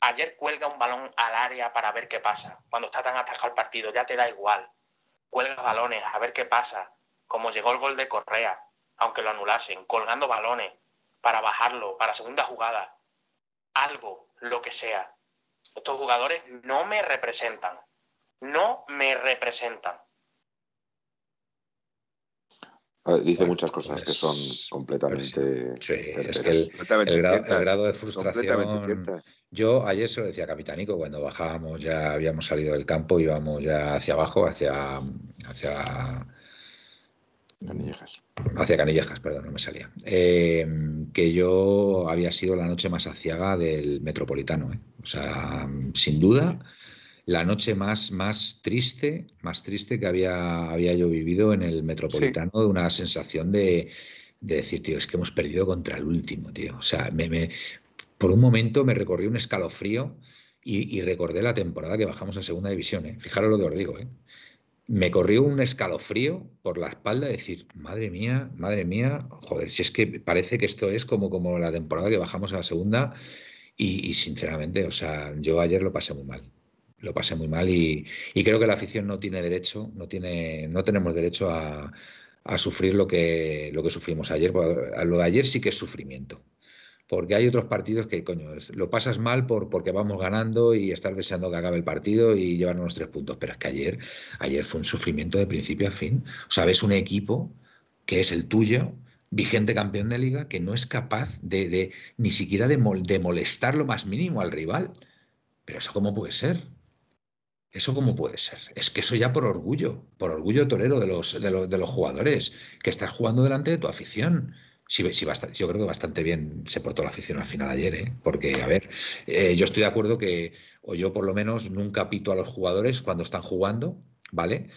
ayer cuelga un balón al área para ver qué pasa. Cuando está tan atajado el partido, ya te da igual cuelga balones, a ver qué pasa, como llegó el gol de Correa, aunque lo anulasen, colgando balones para bajarlo, para segunda jugada, algo, lo que sea. Estos jugadores no me representan, no me representan. Dice muchas cosas que son pues, completamente. Sí, es que el, grado, de frustración. Yo ayer se lo decía a Capitánico, cuando bajábamos, ya habíamos salido del campo, íbamos ya hacia abajo, hacia. hacia Canillejas. Hacia Canillejas, perdón, no me salía. Eh, que yo había sido la noche más aciaga del metropolitano. ¿eh? O sea, sin duda la noche más, más triste, más triste que había, había yo vivido en el Metropolitano, de una sensación de, decir, tío, es que hemos perdido contra el último, tío. O sea, me, por un momento me recorrí un escalofrío y, recordé la temporada que bajamos a segunda división. ¿eh? Fijaros lo que os digo. ¿eh? Me corrió un escalofrío por la espalda de decir, madre mía, madre mía, joder, si es que parece que esto es como, como la temporada que bajamos a la segunda y, y sinceramente, o sea, yo ayer lo pasé muy mal lo pasé muy mal y, creo que la afición no tiene derecho, no, tiene, no tenemos derecho a, sufrir lo que, lo que sufrimos ayer. Lo de ayer sí que es sufrimiento. Porque hay otros partidos que, coño, lo pasas mal por, porque vamos ganando y estás deseando que acabe el partido y llevarnos los tres puntos. Pero es que ayer, ayer fue un sufrimiento de principio a fin. O sea, ves un equipo que es el tuyo, vigente campeón de liga, que no es capaz de, ni siquiera de, de molestar lo más mínimo al rival. Pero eso cómo puede ser? ¿Eso cómo puede ser? Es que eso ya por orgullo, por orgullo torero de los, de los, jugadores, que estás jugando delante de tu afición. Sí, sí, bastante, yo creo que bastante bien se portó la afición al final ayer, ¿eh? porque, a ver, eh, yo estoy de acuerdo que, o yo por lo menos, nunca pito a los jugadores cuando están jugando, ¿vale?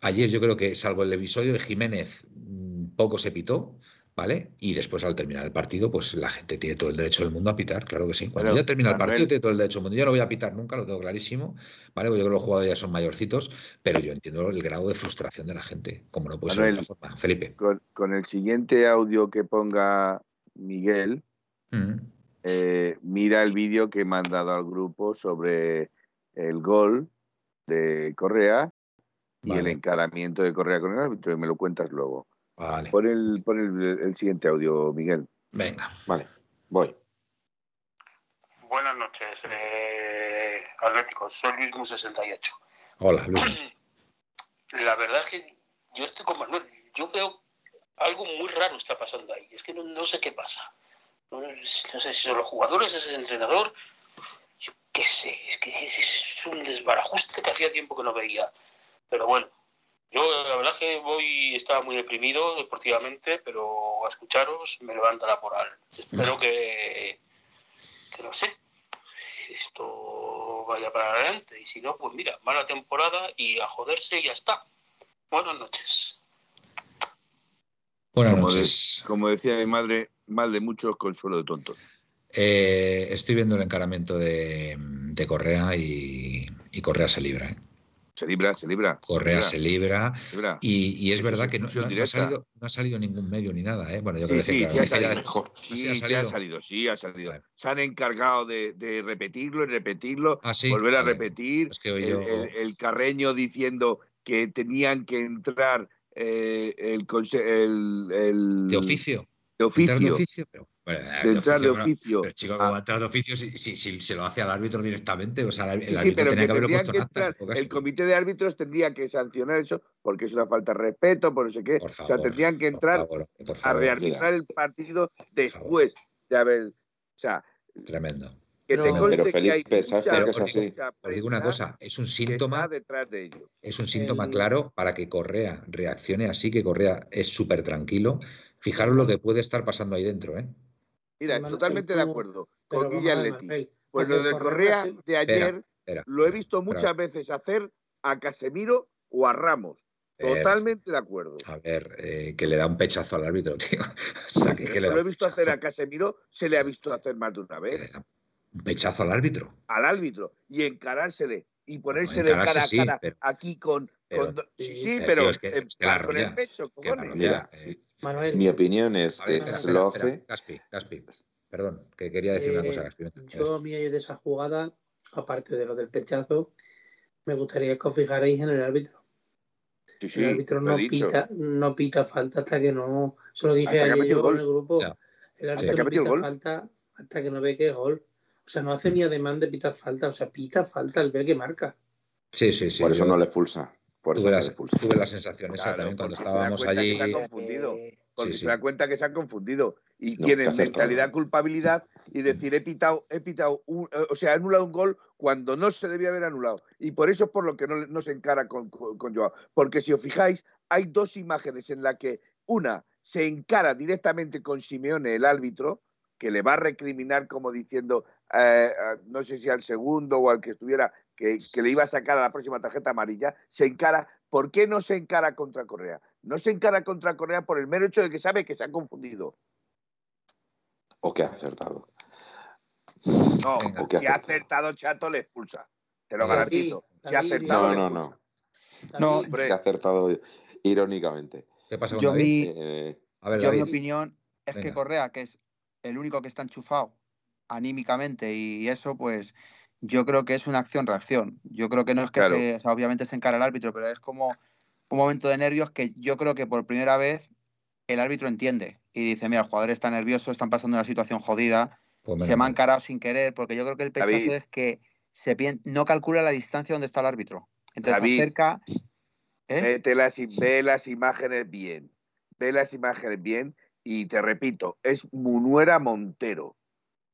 Ayer yo creo que, salvo el episodio de Jiménez, mm, poco se pitó, ¿vale? Y después al terminar el partido, pues la gente tiene todo el derecho del mundo a pitar, claro que sí. Cuando ya termina el partido, tiene todo el derecho del mundo. Yo no voy a pitar nunca, lo tengo clarísimo, ¿vale? Porque yo creo que los jugadores ya son mayorcitos, pero yo entiendo el grado de frustración de la gente, como no puede ser de otra forma. Felipe. Con, el siguiente audio que ponga Miguel, mm. eh, mira el vídeo que he mandado al grupo sobre el gol de Correa y el encaramiento de Correa con el árbitro, y me lo cuentas luego. Vale. Pon el, el, siguiente audio, Miguel. Venga. Vale, voy. Buenas noches, eh, Atlético. Soy Luis Mu 68. Hola, Luis. <clears throat> La verdad es que yo estoy con Manuel. Yo veo algo muy raro está pasando ahí. Es que no, sé qué pasa. No, sé si son los jugadores, es el entrenador. Yo qué sé. Es que es un desbarajuste que hacía tiempo que no veía. Pero bueno, yo la verdad es que voy, estaba muy deprimido deportivamente, pero a escucharos me levanta la moral. Espero que, que no sé, esto vaya para adelante. Y si no, pues mira, mala temporada y a joderse y ya está. Buenas noches. Buenas noches. como decía mi madre, mal de muchos, consuelo de tontos. Eh, estoy viendo el encaramiento de, de Correa y, y Correa se libra. ¿eh? Se libra, se libra. Correa se libra. Y, es verdad que no, ha salido, ningún medio ni nada. ¿eh? Bueno, yo creo sí, que sí, ha <laughs> salido. Sí, ha salido. Sí, ha salido. Se han encargado de, repetirlo y repetirlo, ah, volver a, repetir. el, carreño diciendo que tenían que entrar eh, el, el, De oficio. De oficio. De oficio de entrar de oficio. Pero, chico, como entrar de oficio si, si, se lo hace al árbitro directamente? O sea, el, sí, árbitro tenía que, haberlo puesto El comité de árbitros tendría que sancionar eso porque es una falta de respeto, por no sé qué. o sea, tendrían que entrar a rearbitrar el partido después de haber. O sea. Tremendo. Que te pero Felipe, ¿sabes que es así? Os digo una cosa, es un síntoma. Detrás de ello. Es un síntoma claro para que Correa reaccione así, que Correa es súper tranquilo. Fijaros lo que puede estar pasando ahí dentro, ¿eh? Mira, totalmente de acuerdo con Guilla Leti. Pues lo de Correa de ayer lo he visto muchas veces hacer a Casemiro o a Ramos. Totalmente de acuerdo. A ver, eh, que le da un pechazo al árbitro, <laughs> tío. O sea, que, lo he visto hacer a Casemiro, se le ha visto hacer más de una vez. un pechazo al árbitro. Al árbitro. Y encarársele. Y ponerse de cara a cara aquí con. sí, sí, pero. Es que, con el pecho, mi opinión es que lo hace. Caspi, Caspi, perdón, que quería decir una cosa, Caspi. Yo, a mí de esa jugada, aparte de lo del pechazo, me gustaría que os fijarais en el árbitro. el árbitro no pita, no pita falta hasta que no. Se lo dije ayer yo en el grupo. El árbitro no pita falta hasta que no ve que es gol. O sea, no hace ni ademán de pitar falta. O sea, pita falta el ver que marca. Sí, sí, sí. Por eso no le expulsa. Tuve, la, tuve, la, sensación esa también cuando estábamos allí. Se confundido, porque se da cuenta que se ha confundido y tiene mentalidad culpabilidad y decir he pitado, he pitado, o sea, ha anulado un gol cuando no se debía haber anulado. Y por eso es por lo que no, se encara con, con, Joao. Porque si os fijáis, hay dos imágenes en las que una se encara directamente con Simeone, el árbitro, que le va a recriminar como diciendo, eh, no sé si al segundo o al que estuviera, que, que, le iba a sacar a la próxima tarjeta amarilla, se encara. ¿Por qué no se encara contra Correa? No se encara contra Correa por el mero hecho de que sabe que se ha confundido. O que ha acertado. No, si ha acertado, Chato le expulsa. Te lo garantizo. Si ha acertado. No, no, no. No, que ha acertado irónicamente. ¿Qué pasa con yo mi, eh, a ver, yo mi opinión es que Correa, que es el único que está enchufado anímicamente y eso, pues yo creo que es una acción-reacción. Yo creo que no es que se, obviamente se encara el árbitro, pero es como un momento de nervios que yo creo que por primera vez el árbitro entiende y dice, mira, el jugador está nervioso, están pasando una situación jodida, pues se me ha encarado sin querer, porque yo creo que el pechazo es que se no calcula la distancia donde está el árbitro. Entonces se acerca... ¿eh? las, ve las imágenes bien, ve las imágenes bien y te repito, es Munuera Montero.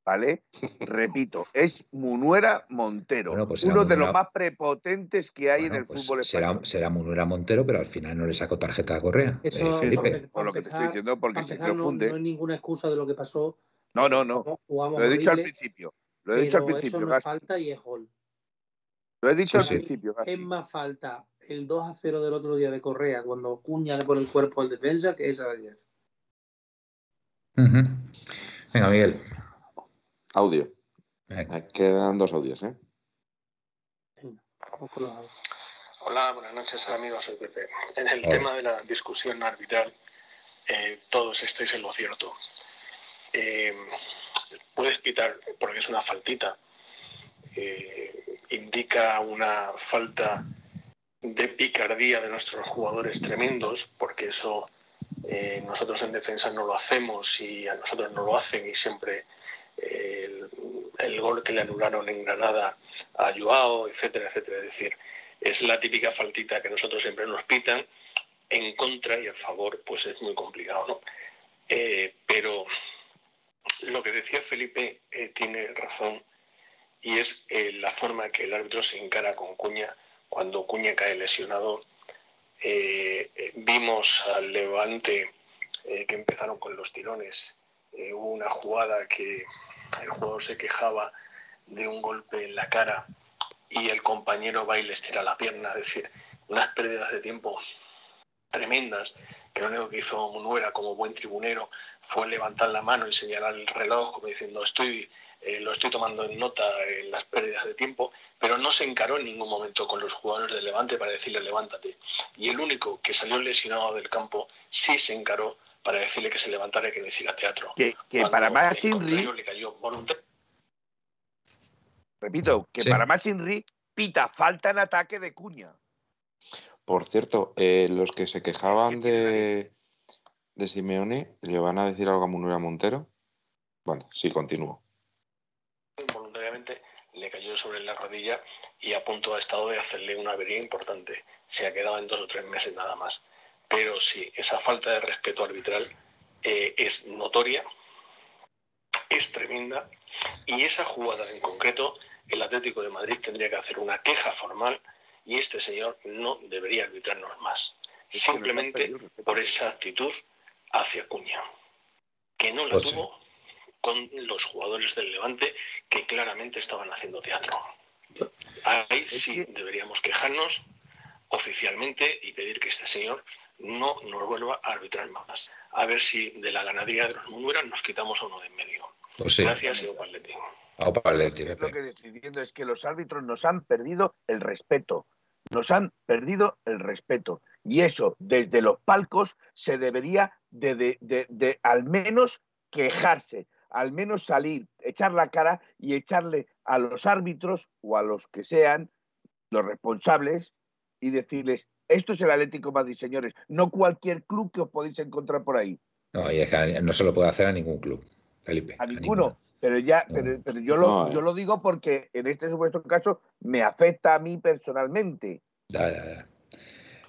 ¿Vale? <laughs> Repito, es Munuera Montero, pues uno de los más prepotentes que hay en el pues fútbol español. Será, Munuera Montero, pero al final no le sacó tarjeta a Correa. Eso, eh, por, lo que te estoy diciendo, porque se confunde. No, hay ninguna excusa de lo que pasó. No, no, no. Lo he dicho al principio. Lo he dicho al principio. Eso no falta y es gol. Lo he dicho al principio. Es más falta el 2 a 0 del otro día de Correa cuando Cuña pone el cuerpo al defensa que esa de ayer. Venga, Miguel. Audio. Quedan dos audios, ¿eh? Hola, buenas noches amigos, soy Pepe. En el tema de la discusión arbitral, eh, todos estáis en lo cierto. Eh, puedes quitar, porque es una faltita, eh, indica una falta de picardía de nuestros jugadores tremendos, porque eso nosotros en defensa no lo hacemos y a nosotros no lo hacen y siempre el, gol que le anularon en Granada a Joao, etcétera, etcétera. Es decir, es la típica faltita que nosotros siempre nos pitan. En contra y a favor, pues es muy complicado, ¿no? Eh, pero lo que decía Felipe eh, tiene razón y es eh, la forma que el árbitro se encara con Cuña cuando Cuña cae lesionado. vimos al Levante que empezaron con los tirones. Hubo una jugada que el jugador se quejaba de un golpe en la cara y el compañero va y les tira la pierna, es decir, unas pérdidas de tiempo tremendas, que lo único que hizo Munuera como buen tribunero fue levantar la mano y señalar el reloj como diciendo estoy eh, lo estoy tomando en nota en las pérdidas de tiempo, pero no se encaró en ningún momento con los jugadores del Levante para decirle levántate. Y el único que salió lesionado del campo sí se encaró para decirle que se levantara y que no hiciera teatro. Que, para más Inri. Repito, que para más Inri pita falta en ataque de cuña. Por cierto, eh, los que se quejaban de, de Simeone, ¿le van a decir algo a Munura Montero? Bueno, sí, continúo. Voluntariamente le cayó sobre la rodilla y a punto ha estado de hacerle una avería importante. Se ha quedado en dos o tres meses nada más pero sí, esa falta de respeto arbitral eh, es notoria, es tremenda, y esa jugada en concreto, el Atlético de Madrid tendría que hacer una queja formal y este señor no debería arbitrarnos más, simplemente por esa actitud hacia Cuña, que no la pues tuvo con los jugadores del Levante que claramente estaban haciendo teatro. Ahí sí deberíamos quejarnos oficialmente y pedir que este señor no nos vuelva a arbitrar más. A ver si de la ganadería de los Munueras nos quitamos a uno de en medio. Pues Gracias y Opaletti. Lo que estoy diciendo es que los árbitros nos han perdido el respeto. Nos han perdido el respeto. Y eso, desde los palcos, se debería de, de al menos quejarse, al menos salir, echar la cara y echarle a los árbitros o a los que sean los responsables y decirles, esto es el Atlético Madrid, señores, no cualquier club que os podéis encontrar por ahí. No, y es que no se lo puede hacer a ningún club, Felipe. A, ninguno. Pero ya, pero, yo, lo, yo lo digo porque en este supuesto caso me afecta a mí personalmente. Ya, ya, ya.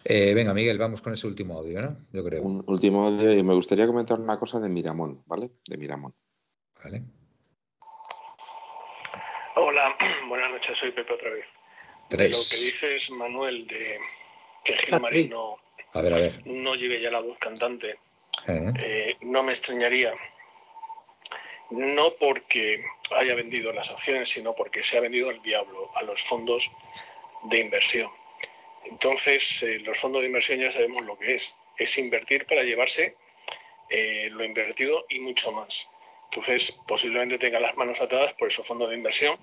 Eh, venga, Miguel, vamos con ese último audio, ¿no? Yo creo. Un último audio y me gustaría comentar una cosa de Miramón, ¿vale? De Miramón. Vale. Hola, <clears throat> buenas noches, soy Pepe otra vez. Tres. Lo que dices, Manuel, de que Gilmarín no, A ver, a ver. no lleve ya la voz cantante, Eh, eh, no me extrañaría. No porque haya vendido las acciones, sino porque se ha vendido el diablo a los fondos de inversión. Entonces, eh, los fondos de inversión ya sabemos lo que es. Es invertir para llevarse eh, lo invertido y mucho más. Entonces, posiblemente tenga las manos atadas por esos fondos de inversión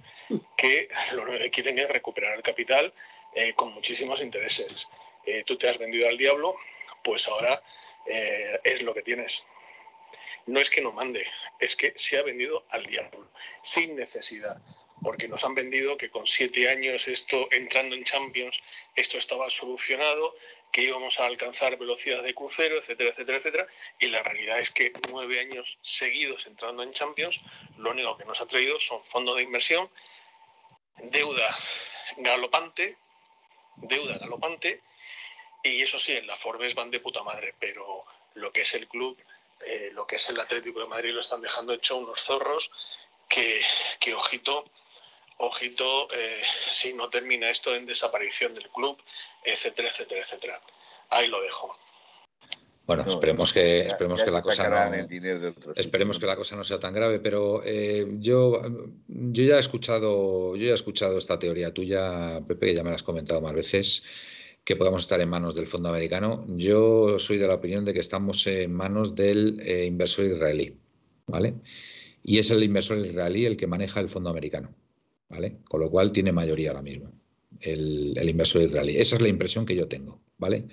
que lo que quieren es recuperar el capital eh, con muchísimos intereses. Eh, tú te has vendido al diablo, pues ahora eh, es lo que tienes. No es que no mande, es que se ha vendido al diablo, sin necesidad, porque nos han vendido que con siete años esto entrando en Champions, esto estaba solucionado, que íbamos a alcanzar velocidad de crucero, etcétera, etcétera, etcétera, y la realidad es que nueve años seguidos entrando en Champions, lo único que nos ha traído son fondos de inversión, deuda galopante, deuda galopante, y eso sí, en la Forbes van de puta madre, pero lo que es el club, eh, lo que es el Atlético de Madrid lo están dejando hecho unos zorros que, que ojito, ojito, eh, si no termina esto en desaparición del club, etcétera, etcétera, etcétera. Ahí lo dejo. Bueno, No, esperemos que, esperemos ya que la cosa no, esperemos que la cosa no sea tan grave, pero eh, yo, yo ya he escuchado, yo ya he escuchado esta teoría tuya, Pepe, que ya me la has comentado más veces, que podamos estar en manos del fondo americano. Yo soy de la opinión de que estamos en manos del eh, inversor israelí, ¿vale? Y es el inversor israelí el que maneja el fondo americano, ¿vale? Con lo cual tiene mayoría ahora mismo, el, inversor israelí. Esa es la impresión que yo tengo, ¿vale?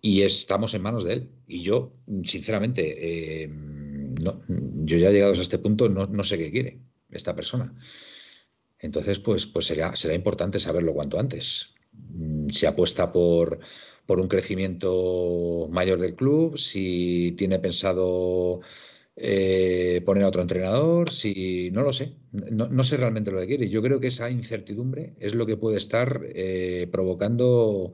y estamos en manos de él. Y yo, sinceramente, eh, yo ya llegados a este punto no, no sé qué quiere esta persona. Entonces, pues, pues será, será importante saberlo cuanto antes. Mm, Si apuesta por, por un crecimiento mayor del club, si tiene pensado eh, poner a otro entrenador, si no lo sé, no, sé realmente lo que quiere. Yo creo que esa incertidumbre es lo que puede estar eh, provocando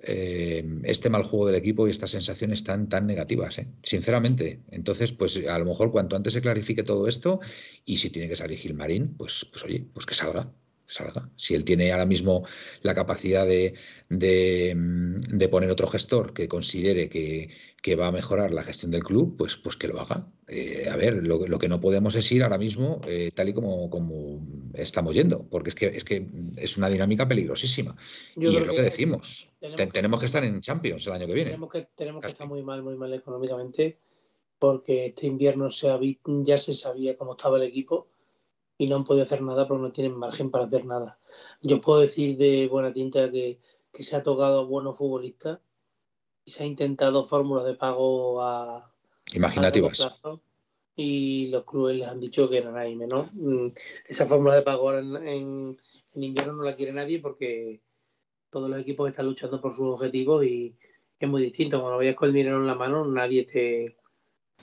eh, este mal juego del equipo y estas sensaciones tan, tan negativas, sinceramente. Entonces, pues a lo mejor cuanto antes se clarifique todo esto y si tiene que salir Gilmarín, pues, pues oye, pues que salga, salga. Si él tiene ahora mismo la capacidad de, de, mm, de poner otro gestor que considere que, que, va a mejorar la gestión del club, pues, pues que lo haga. Eh, a ver, lo, lo, que no podemos es ir ahora mismo eh, tal y como, como estamos yendo, porque es que, es que es una dinámica peligrosísima. Yo y es lo que, decimos. tenemos Te- que- tenemos que estar en Champions el año que viene. Tenemos que, tenemos que estar muy mal, muy mal económicamente, porque este invierno se ya se sabía cómo estaba el equipo y no han podido hacer nada porque no tienen margen para hacer nada. Yo puedo decir de buena tinta que, que se ha tocado a buenos futbolistas y se ha intentado fórmulas de pago a, Imaginativas. plazo y los clubes les han dicho que eran ahí menos. Mm, Esa fórmula de pago ahora en, en, en invierno no la quiere nadie porque todos los equipos están luchando por sus objetivos y es muy distinto. Cuando vayas con el dinero en la mano, nadie te,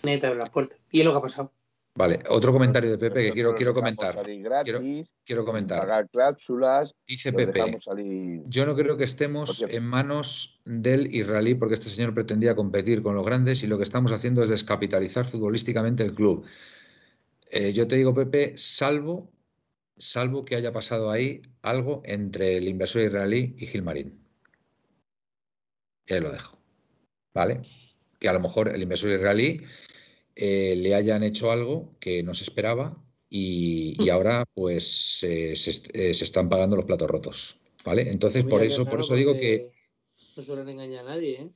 nadie te abre las puertas. Y es lo que ha pasado. Vale, otro comentario de Pepe que quiero, quiero comentar. gratis, Quiero sin comentar. pagar cláusulas, Dice Pepe, salir. yo no creo que estemos en manos del israelí porque este señor pretendía competir con los grandes y lo que estamos haciendo es descapitalizar futbolísticamente el club. Eh, yo te digo, Pepe, salvo, salvo que haya pasado ahí algo entre el inversor israelí y Gilmarín. Y ahí lo dejo. ¿Vale? Que a lo mejor el inversor israelí eh, le hayan hecho algo que no se esperaba y, y ahora pues eh, se, eh, se están pagando los platos rotos. ¿Vale? Entonces, Mira por eso, por eso digo que No suelen engañar a nadie, ¿eh?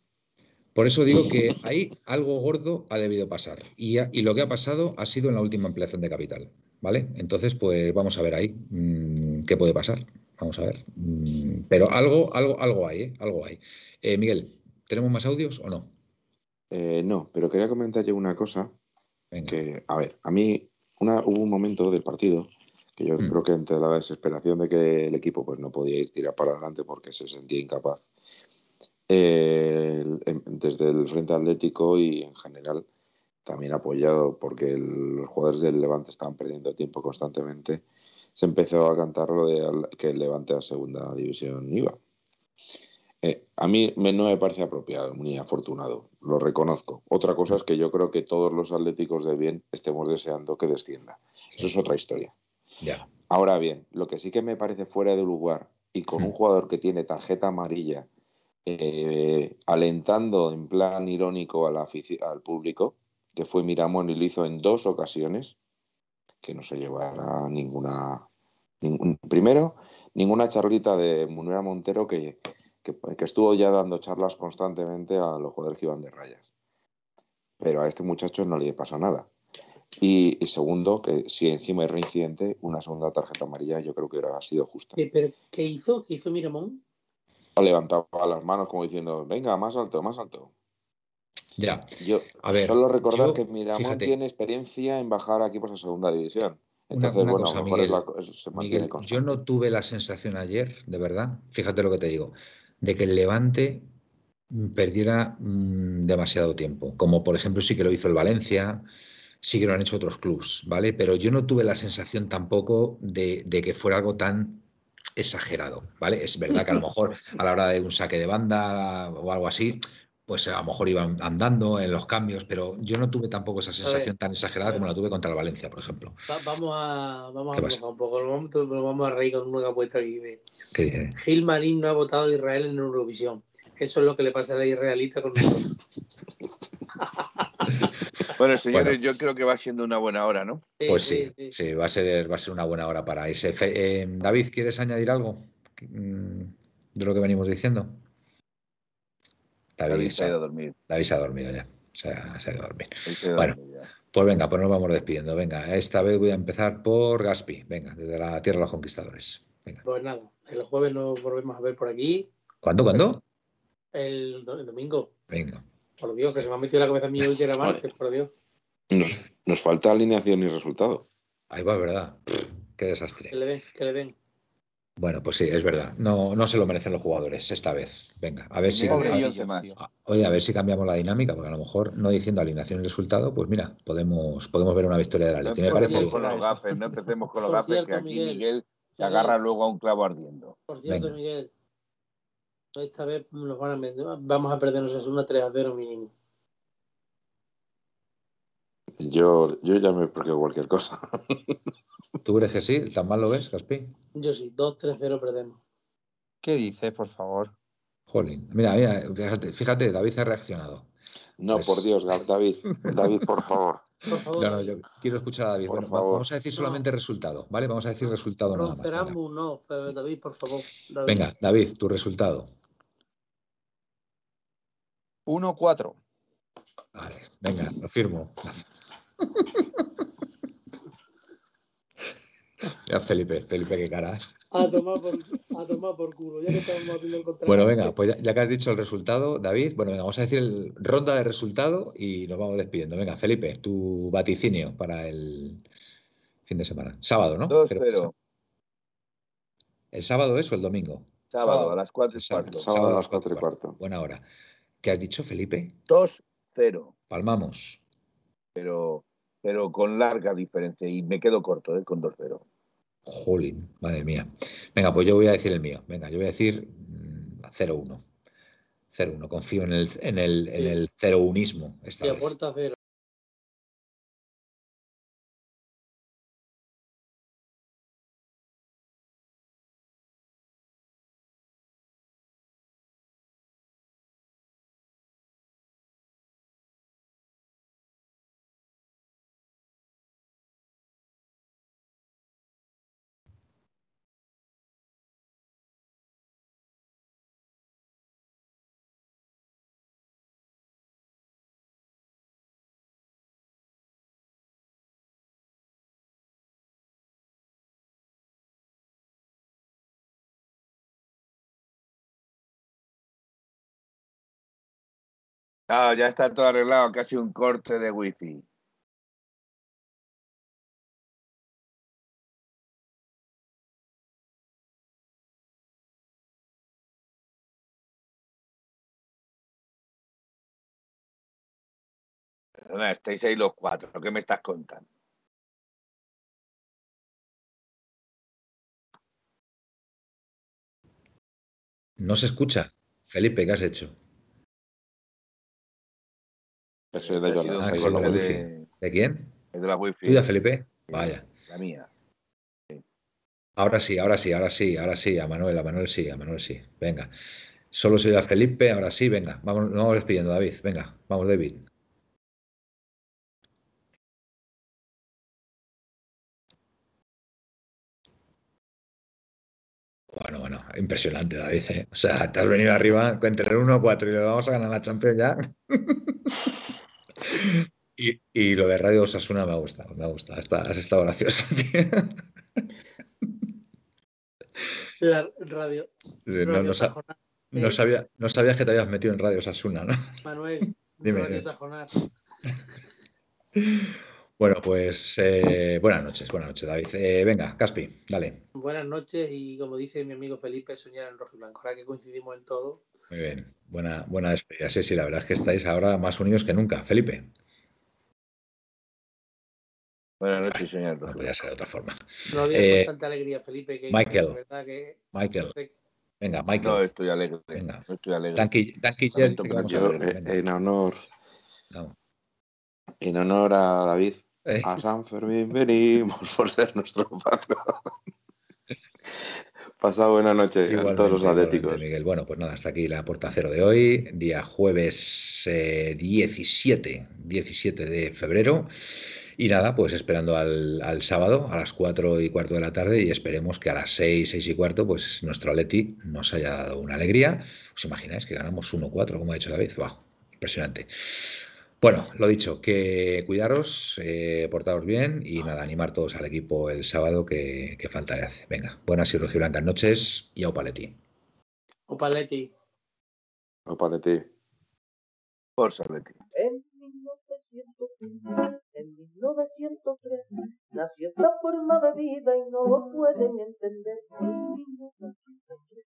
por eso digo que ahí algo gordo ha debido pasar. Y, ha- y lo que ha pasado ha sido en la última ampliación de capital. ¿Vale? Entonces, pues vamos a ver ahí mm, qué puede pasar. Vamos a ver. Mm, pero algo, algo, algo hay, ¿eh? Algo hay. Eh, Miguel, ¿tenemos más audios o no? Eh, no, pero quería comentar yo una cosa Venga. que, a ver, a mí una, hubo un momento del partido que yo Mm. creo que entre la desesperación de que el equipo pues no podía ir tirar para adelante porque se sentía incapaz, eh, el- em- desde el Frente Atlético y en general también apoyado porque el- los jugadores del Levante estaban perdiendo tiempo constantemente, se empezó a cantar lo de que el Levante a segunda división iba. Eh, a mí no me parece apropiado ni afortunado, lo reconozco. Otra cosa es que yo creo que todos los atléticos de bien estemos deseando que descienda. Eso es otra historia. Ahora bien, lo que sí que me parece fuera de lugar y con un jugador que tiene tarjeta amarilla, eh, alentando en plan irónico al público, que fue Miramón y lo hizo en dos ocasiones, que no se llevará ninguna. primero, ninguna charlita de Munera Montero que, que, estuvo ya dando charlas constantemente a los jugadores que iban de rayas. Pero a este muchacho no le pasa nada. Y, segundo, que si encima hay reincidente, una segunda tarjeta amarilla yo creo que hubiera sido justa. ¿Pero qué hizo? ¿Qué hizo Miramón? Levantaba las manos como diciendo, venga, más alto, más alto. Ya. Yo a ver, solo recordar que Miramón tiene experiencia en bajar equipos a segunda división. Entonces, bueno, cosa, Miguel, yo no tuve la sensación ayer, de verdad, fíjate lo que te digo, de que el Levante perdiera mm, demasiado tiempo, como por ejemplo sí que lo hizo el Valencia, sí que lo han hecho otros clubes, ¿vale? Pero yo no tuve la sensación tampoco de, que fuera algo tan exagerado, ¿vale? Es verdad que a lo <laughs> mejor a la hora de un saque de banda o algo así, pues a lo mejor iban andando en los cambios, pero yo no tuve tampoco esa sensación tan exagerada como la tuve contra el Valencia, por ejemplo. vamos a, vamos a un poco, vamos a reír con una que ha puesto aquí. ¿Qué Gil Marín no ha votado a Israel en Eurovisión. Eso es lo que le pasa a la israelita con nosotros. <laughs> Bueno, señores, yo creo que va siendo una buena hora, ¿no? pues sí, sí, va, a ser, va a ser una buena hora para ese. Eh, David, ¿quieres añadir algo mm, de lo que venimos diciendo? David, se ha ido a dormir. David se ha dormido ya. Se ha, ido a dormir. Bueno, pues venga, pues nos vamos despidiendo. Venga, esta vez voy a empezar por Gaspi. Venga, desde la Tierra de los Conquistadores. Venga. Pues nada, el jueves nos volvemos a ver por aquí. ¿Cuándo, cuándo? El, el domingo. Venga. Por Dios, que se me ha metido la cabeza mía hoy que era martes, por Dios. Nos, falta alineación y resultado. Ahí va, ¿verdad? qué desastre. Que le den, que le den. Bueno, pues sí, es verdad. No, no se lo merecen los jugadores esta vez. Venga, a ver si. oye, a ver si cambiamos la dinámica, porque a lo mejor no diciendo alineación y resultado, pues mira, podemos, podemos ver una victoria de la Leti. me parece. Con los gafes, no empecemos con los gafes, que aquí Miguel, se agarra luego a un clavo ardiendo. Por cierto, Miguel, esta vez nos van a vamos a perdernos una 3 a 0 mínimo. Yo, yo ya me explico cualquier cosa. <laughs> ¿Tú crees que sí? ¿Tan mal lo ves, Caspi? Yo sí, 2-3-0 perdemos. ¿Qué dices, por favor? Jolín. Mira, mira, fíjate, fíjate, David ha reaccionado. No, pues por Dios, David. David, por favor. Por favor. No, no, yo quiero escuchar a David. bueno, vamos a decir solamente resultado, ¿vale? Vamos a decir resultado no, nada más. no, David, por favor. Venga, David, tu resultado. 1-4. Vale, venga, lo firmo. <laughs> Ya, Felipe, Felipe, qué cara. A tomar por, a tomar por culo, ya que estamos haciendo el Bueno, venga, pues ya, que has dicho el resultado, David, bueno, venga, vamos a decir el, ronda de resultado y nos vamos despidiendo. Venga, Felipe, tu vaticinio para el fin de semana. Sábado, ¿no? 2-0. ¿El sábado es o el domingo? Sábado, a las 4 y cuarto. Sábado, a las 4 y cuarto. Buena hora. ¿Qué has dicho, Felipe? 2-0. Palmamos. Pero, pero con larga diferencia y me quedo corto, ¿eh? Con 2-0. Jolín, madre mía. Venga, pues yo voy a decir el mío. Venga, yo voy a decir 0-1. Mm, 0-1. Confío en el, en el, en el 0-1ismo. Esta vez. Puerta cero. No, ya está todo arreglado, casi un corte de wifi. Perdona, estáis ahí los cuatro, ¿qué me estás contando? No se escucha. Felipe, ¿qué has hecho? Eso es de, de, de, quién? Es de la wifi. ¿Tuya, Felipe? Vaya. La mía. Ahora sí, ahora sí, ahora sí, ahora sí, a Manuel, a Manuel sí, a Manuel sí. Venga. Solo soy a Felipe, ahora sí, venga. Vamos, vamos despidiendo, David. Venga, vamos, David. Bueno, bueno, impresionante, David. ¿eh? O sea, te has venido arriba entre el 1-4 y lo vamos a ganar la Champions ya. <laughs> y, y, lo de Radio Osasuna me ha gustado, me ha gustado. has estado gracioso, <laughs> tío. La radio. radio no, no, sabía, no sabías que te habías metido en Radio Osasuna, ¿no? Manuel, <laughs> Dime, Radio Tajonar. Bueno, pues eh, buenas noches, buenas noches, David. Eh, venga, Caspi, dale. Buenas noches y como dice mi amigo Felipe, soñar en rojo y blanco. Ahora que coincidimos en todo. Muy bien, buena, buena despedida. Sí, sí, la verdad es que estáis ahora más unidos que nunca. Felipe. Buenas noches, señor. No podía ser de otra forma. No había eh, bastante alegría, Felipe. Que Michael. Que... Michael. Venga, Michael. No, estoy alegre. Venga. No estoy alegre. Tanqui, Tanqui yo, en honor. No. En honor a David. A San Fermín venimos <laughs> por ser nuestro patrón. <laughs> Pasado buena noche a todos los atléticos. Miguel. Bueno, pues nada, hasta aquí la puerta cero de hoy, día jueves 17, eh, 17 de febrero. Y nada, pues esperando al, sábado a las 4 y cuarto de la tarde y esperemos que a las 6, 6 y cuarto, pues nuestro Atleti nos haya dado una alegría. ¿Os imagináis que ganamos 1-4, como ha dicho David? ¡Wow! Impresionante. Bueno, lo dicho, que cuidaros, eh, portaros bien y nada, animar todos al equipo el sábado que, falta de hace. Venga, buenas y rojiblancas noches y a Opaleti. Opaleti. Opaleti. Por Saleti. En 1903 nació esta forma de vida y no lo pueden entender.